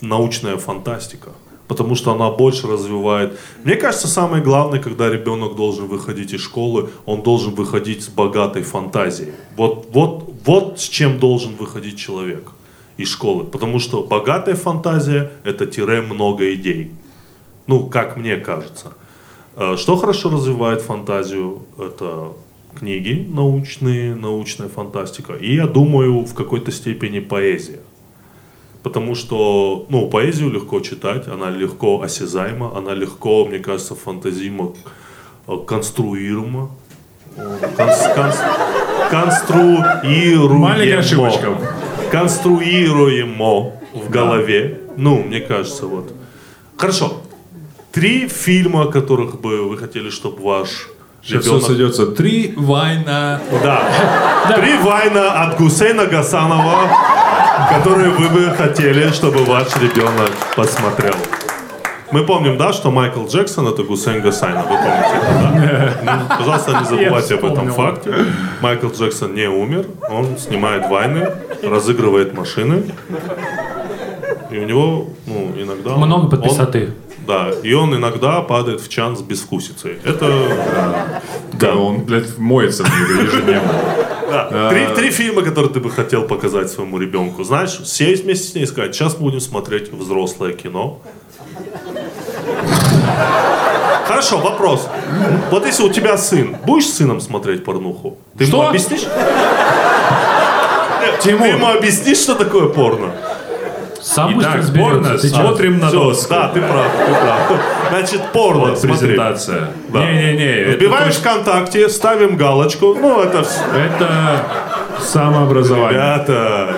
научная фантастика. Потому что она больше развивает. Мне кажется, самое главное, когда ребенок должен выходить из школы, он должен выходить с богатой фантазией. Вот, вот, вот с чем должен выходить человек из школы. Потому что богатая фантазия – это тире много идей. Ну, как мне кажется. Э, Что хорошо развивает фантазию? Это книги научные, научная фантастика. И, я думаю, в какой-то степени поэзия. Потому что, ну, поэзию легко читать, она легко осязаема, она легко, мне кажется, фантазимо э, конструируема. Конс- конс- конструируемо. Маленькая ошибочка. Конструируемо в голове. Ну, мне кажется, вот. Хорошо. Три фильма, которых бы вы хотели, чтобы ваш Сейчас все ребенок... сойдется. Три война. Да. Три вайна от Гусейна Гасанова, которые вы бы хотели, чтобы ваш ребенок посмотрел. Мы помним, да, что Майкл Джексон это Гусейн Гасайна. Вы помните это, да? Ну, Пожалуйста, не забывайте об этом факте. Майкл Джексон не умер. Он снимает войны, разыгрывает машины. И у него, ну, иногда... он- Много он- подписоты. Да, и он иногда падает в чан с безвкусицей. Это... Да, он, блядь, моется ежедневно. Да. Три, три фильма, которые ты бы хотел показать своему ребенку. Знаешь, сесть вместе с ней и сказать, сейчас будем смотреть взрослое кино. Хорошо, вопрос. Вот если у тебя сын, будешь с сыном смотреть порнуху? Ты ему объяснишь? Ты ему объяснишь, что такое порно? Сам Итак, порно, смотрим на Всё, доску. Да, ты прав, ты прав. Значит, порно, Вот смотри. презентация. Да. Не-не-не, Вбиваешь ВКонтакте, ставим галочку. Ну, это все. это самообразование. Ребята,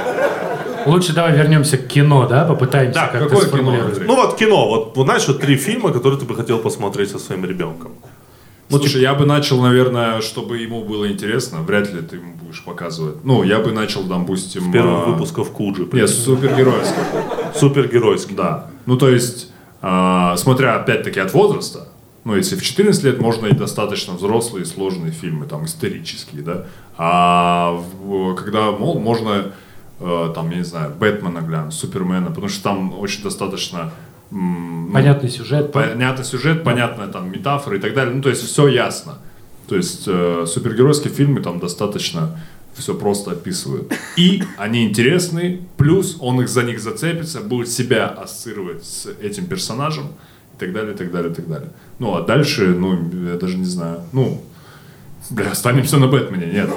Лучше давай вернемся к кино, да? Попытаемся Да, как-то какое кино, сформулировать. Андрей? Ну вот кино, вот, вот знаешь, вот три фильма, которые ты бы хотел посмотреть со своим ребенком. Ну, Слушай, я бы начал, наверное, чтобы ему было интересно. Вряд ли ты ему будешь показывать. Ну, я бы начал, допустим... Первых а, выпусков Куджи. Нет, супергеройских. Супергеройский. Да. Ну, то есть, а, смотря опять-таки от возраста, ну, если в 14 лет можно и достаточно взрослые, сложные фильмы, там, исторические, да, а в- когда, мол, можно, э, там, я не знаю, Бэтмена глянуть, Супермена, потому что там очень достаточно Понятный сюжет. понятный сюжет, понятная там метафора и так далее. Ну, то есть все ясно. То есть э, супергеройские фильмы там достаточно все просто описывают. И они интересны, плюс он их за них зацепится, будет себя ассоциировать с этим персонажем и так далее, и так далее, и так далее. Ну, а дальше, ну, я даже не знаю. Ну, бля, останемся на Бэтмене, нет.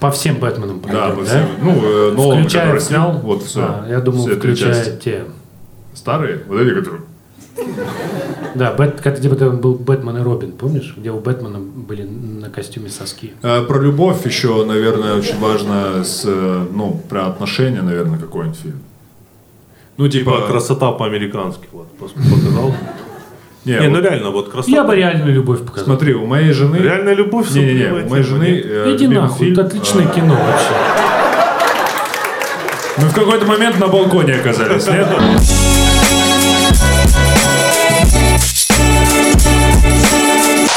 По всем Бэтменам Да, вот да? все- ну, э, Нолан, Включая, который снял, вот все. А, я думал, все включая части. те. Старые, вот эти, которые... Да, Бэт, как где там был Бэтмен и Робин, помнишь? Где у Бэтмена были на костюме соски. Э, Про любовь еще, наверное, очень важно с, э, ну, про отношения, наверное, какой-нибудь фильм. Ну, Типа типа, красота по-американски. Вот, показал. Не, Не, ну вот реально, вот красота. Я бы реальную любовь показал. смотри, у моей жены... Реальная любовь Не-не-не, сопливая у моей жены нет? э, Иди нахуй, фильм, это отличное э, кино вообще. Мы в какой-то момент на балконе оказались, нет?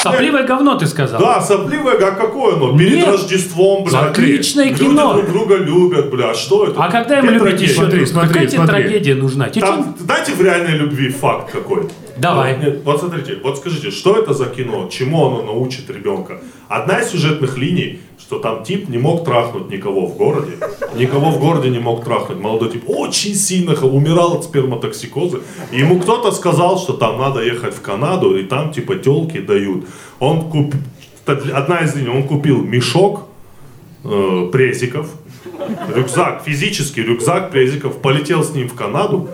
Сопливое говно ты сказал. Да, сопливое, а какое оно? Перед Нет. Рождеством, бля. Отличное Люди кино. друг друга любят, бля. Что это? А когда ему Где любить трагедия? еще? Смотри, смотри, Какая тебе трагедия нужна? Там, дайте в реальной любви факт какой. Давай. Вот, нет, вот смотрите, вот скажите, что это за кино? Чему оно научит ребенка? Одна из сюжетных линий, что там тип не мог трахнуть никого в городе. Никого в городе не мог трахнуть. Молодой тип очень сильно умирал от сперматоксикоза. И ему кто-то сказал, что там надо ехать в Канаду, и там типа телки дают. Он куп... Одна из линий, он купил мешок э, презиков, рюкзак, физический рюкзак презиков, полетел с ним в Канаду,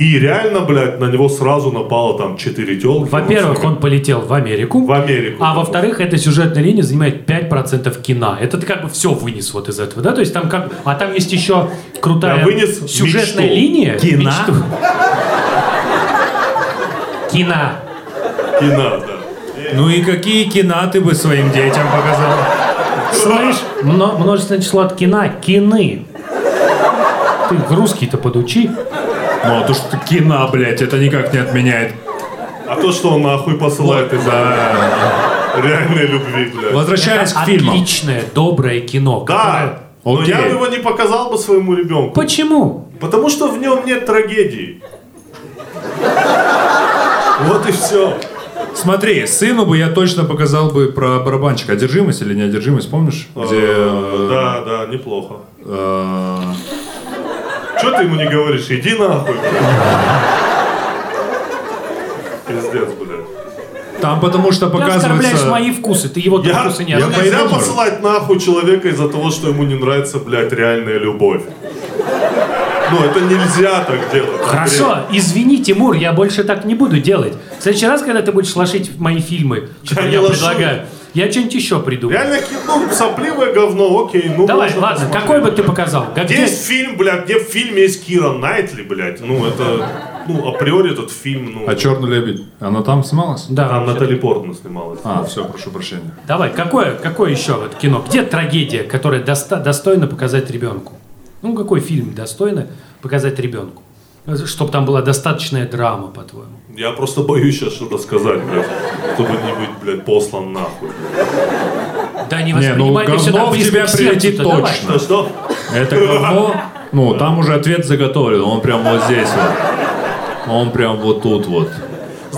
и реально, блядь, на него сразу напало там четыре телки. Во-первых, он полетел в Америку. в Америку. А во-вторых, эта сюжетная линия занимает 5 5% кино. Это ты как бы все вынес вот из этого, да? То есть там как... А там есть еще крутая Я вынес сюжетная мечту. линия. Кино? Мечту. Кино. Кино, да. Ну и какие кино ты бы своим детям показал? Слышь, мно- множественное число от кино, кины. Ты русский-то подучи. Ну, а то, что кино, блядь, это никак не отменяет. А то, что он нахуй посылает из-за Да. реальной любви, блядь. Возвращаясь Это к фильмам. отличное, доброе кино. Да, но Окей. я бы его не показал бы своему ребенку. Почему? Потому что в нем нет трагедии. Вот и все. Смотри, сыну бы я точно показал бы про барабанщика. Одержимость или неодержимость, помнишь? Где... э, Да, да, неплохо. Че ты ему не говоришь? Иди нахуй. Пиздец, блядь. Там потому что Ты оскорбляешь показывается... мои вкусы, ты его Я, вкусы не я оскорбляешь. нельзя пойду, посылать нахуй человека из-за того, что ему не нравится, блядь, реальная любовь. Ну, это нельзя так делать. Хорошо, извини, Тимур, я больше так не буду делать. В следующий раз, когда ты будешь лошить мои фильмы, что не я лошу. Я что-нибудь еще придумаю. Реально, ну, сопливое говно, окей, ну Давай, можно ладно, посмотреть. какой бы ты показал? Как Где где- есть фильм, блядь, где в фильме есть Кира Найтли, блядь, ну, это, ну, априори этот фильм, ну, А «Черный лебедь», она там снималась? Да, там. Натали Портман снималась. А, все, прошу прощения. Давай, какое, какое еще вот кино? Где трагедия, которая доста- достойна показать ребенку? Ну, какой фильм достойно показать ребенку? Чтобы там была достаточная драма, по-твоему. Я просто боюсь сейчас что-то сказать, блядь, чтобы не быть, блядь, послан нахуй. Да не Не, ну всё говно так в близко тебя прилетит давай. точно. Что, что? Это говно, ну, там уже ответ заготовлен, он прям вот здесь вот. Он прям вот тут вот.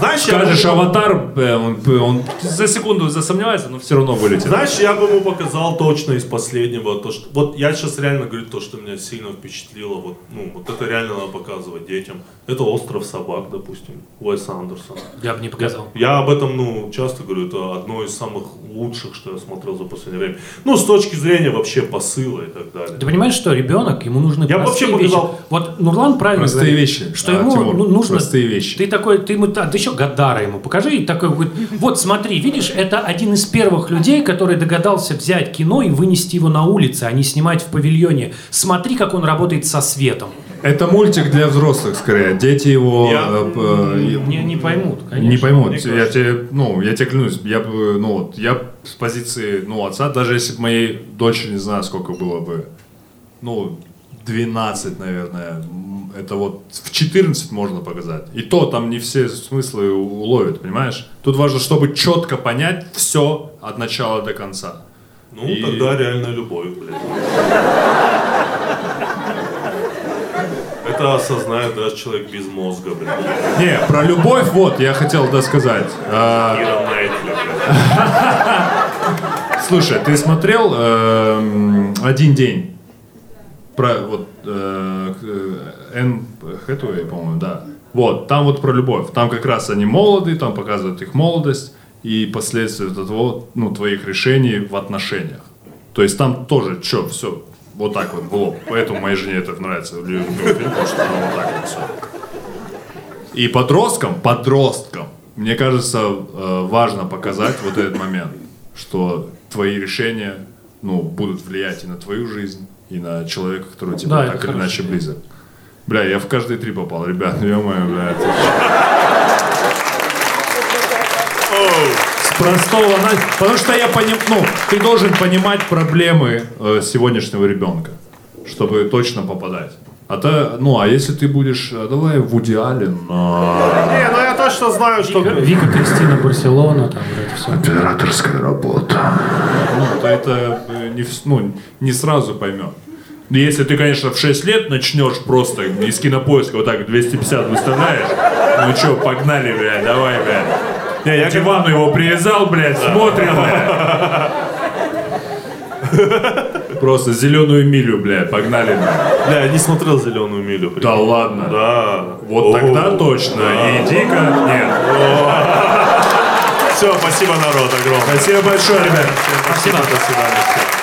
Знаешь, я Скажешь бы- аватар, э, он, он за секунду засомневается, но все равно вылетит. Знаешь, я бы ему показал точно из последнего то, что... Вот я сейчас реально говорю то, что меня сильно впечатлило. Вот, ну, вот это реально надо показывать детям. Это «Остров собак», допустим, Уэса Андерсона. Я бы не показал. Я об этом, ну, часто говорю, это одно из самых лучших, что я смотрел за последнее время. Ну, с точки зрения вообще посыла и так далее. Ты понимаешь, что ребенок, ему нужны Я бы простые вообще вещи. показал- Вот Нурлан правильно Простые говорит, вещи. что А, ему Тимур, ну, нужно... простые вещи. Ты такой, ты ему, да, еще Гадара ему покажи, и такой, вот, вот смотри, видишь, это один из первых людей, который догадался взять кино и вынести его на улице, а не снимать в павильоне. Смотри, как он работает со светом. Это мультик для взрослых, скорее. Дети его Я- э, э, Не, не поймут, конечно. не поймут. мне Я тебе, ну, я тебе клянусь, я бы, ну, вот, я с позиции, ну, отца, даже если бы моей дочери, не знаю, сколько было бы, ну, 12, наверное, это вот в 14 можно показать. И то там не все смыслы уловят, понимаешь? Тут важно, чтобы четко понять все от начала до конца. Ну, И- тогда реальная любовь, блядь. Это осознает даже человек без мозга, блядь. Не, про любовь, вот, я хотел досказать. А. Слушай, ты смотрел эм, один день? Про вот э, э, Энн Хэтэуэй, по-моему, да. Вот, там вот про любовь. Там как раз они молоды, там показывают их молодость и последствия того, ну, твоих решений в отношениях. То есть там тоже, что, все, вот так вот было. Поэтому моей жене это нравится. Я люблю фильм, потому что там вот так вот все. И подросткам, подросткам, мне кажется, э, важно показать вот этот момент, что твои решения, ну, будут влиять и на твою жизнь, и на человека, который тебе Да, так или иначе близок. Бля, я в каждые три попал, ребят, ё-моё, бля. С простого, на- потому что я понимаю, ну, ты должен понимать проблемы э, сегодняшнего ребенка, чтобы точно попадать. А то, ну, а если ты будешь, э, давай Вуди Аллен, а, Не, ну я точно знаю, что... Вика, Вика Кристина Барселона, там это все. операторская работа. Ну, то это э, не, ну, не сразу поймет. Ну, Если ты, конечно, в 6 лет начнешь просто из кинопоиска вот так 250 выставляешь, ну что, погнали, блядь, давай, блядь. Не, я К дивану его привязал, блядь, смотрим, блядь. Просто зеленую милю, блядь, погнали. блядь. Бля, я не смотрел «Зеленую милю». прикинь. Да ладно. Да. Вот О, тогда точно. да. Иди-ка. Нет. Все, спасибо, народ, огромное. Спасибо большое, ребят. Спасибо, до свидания.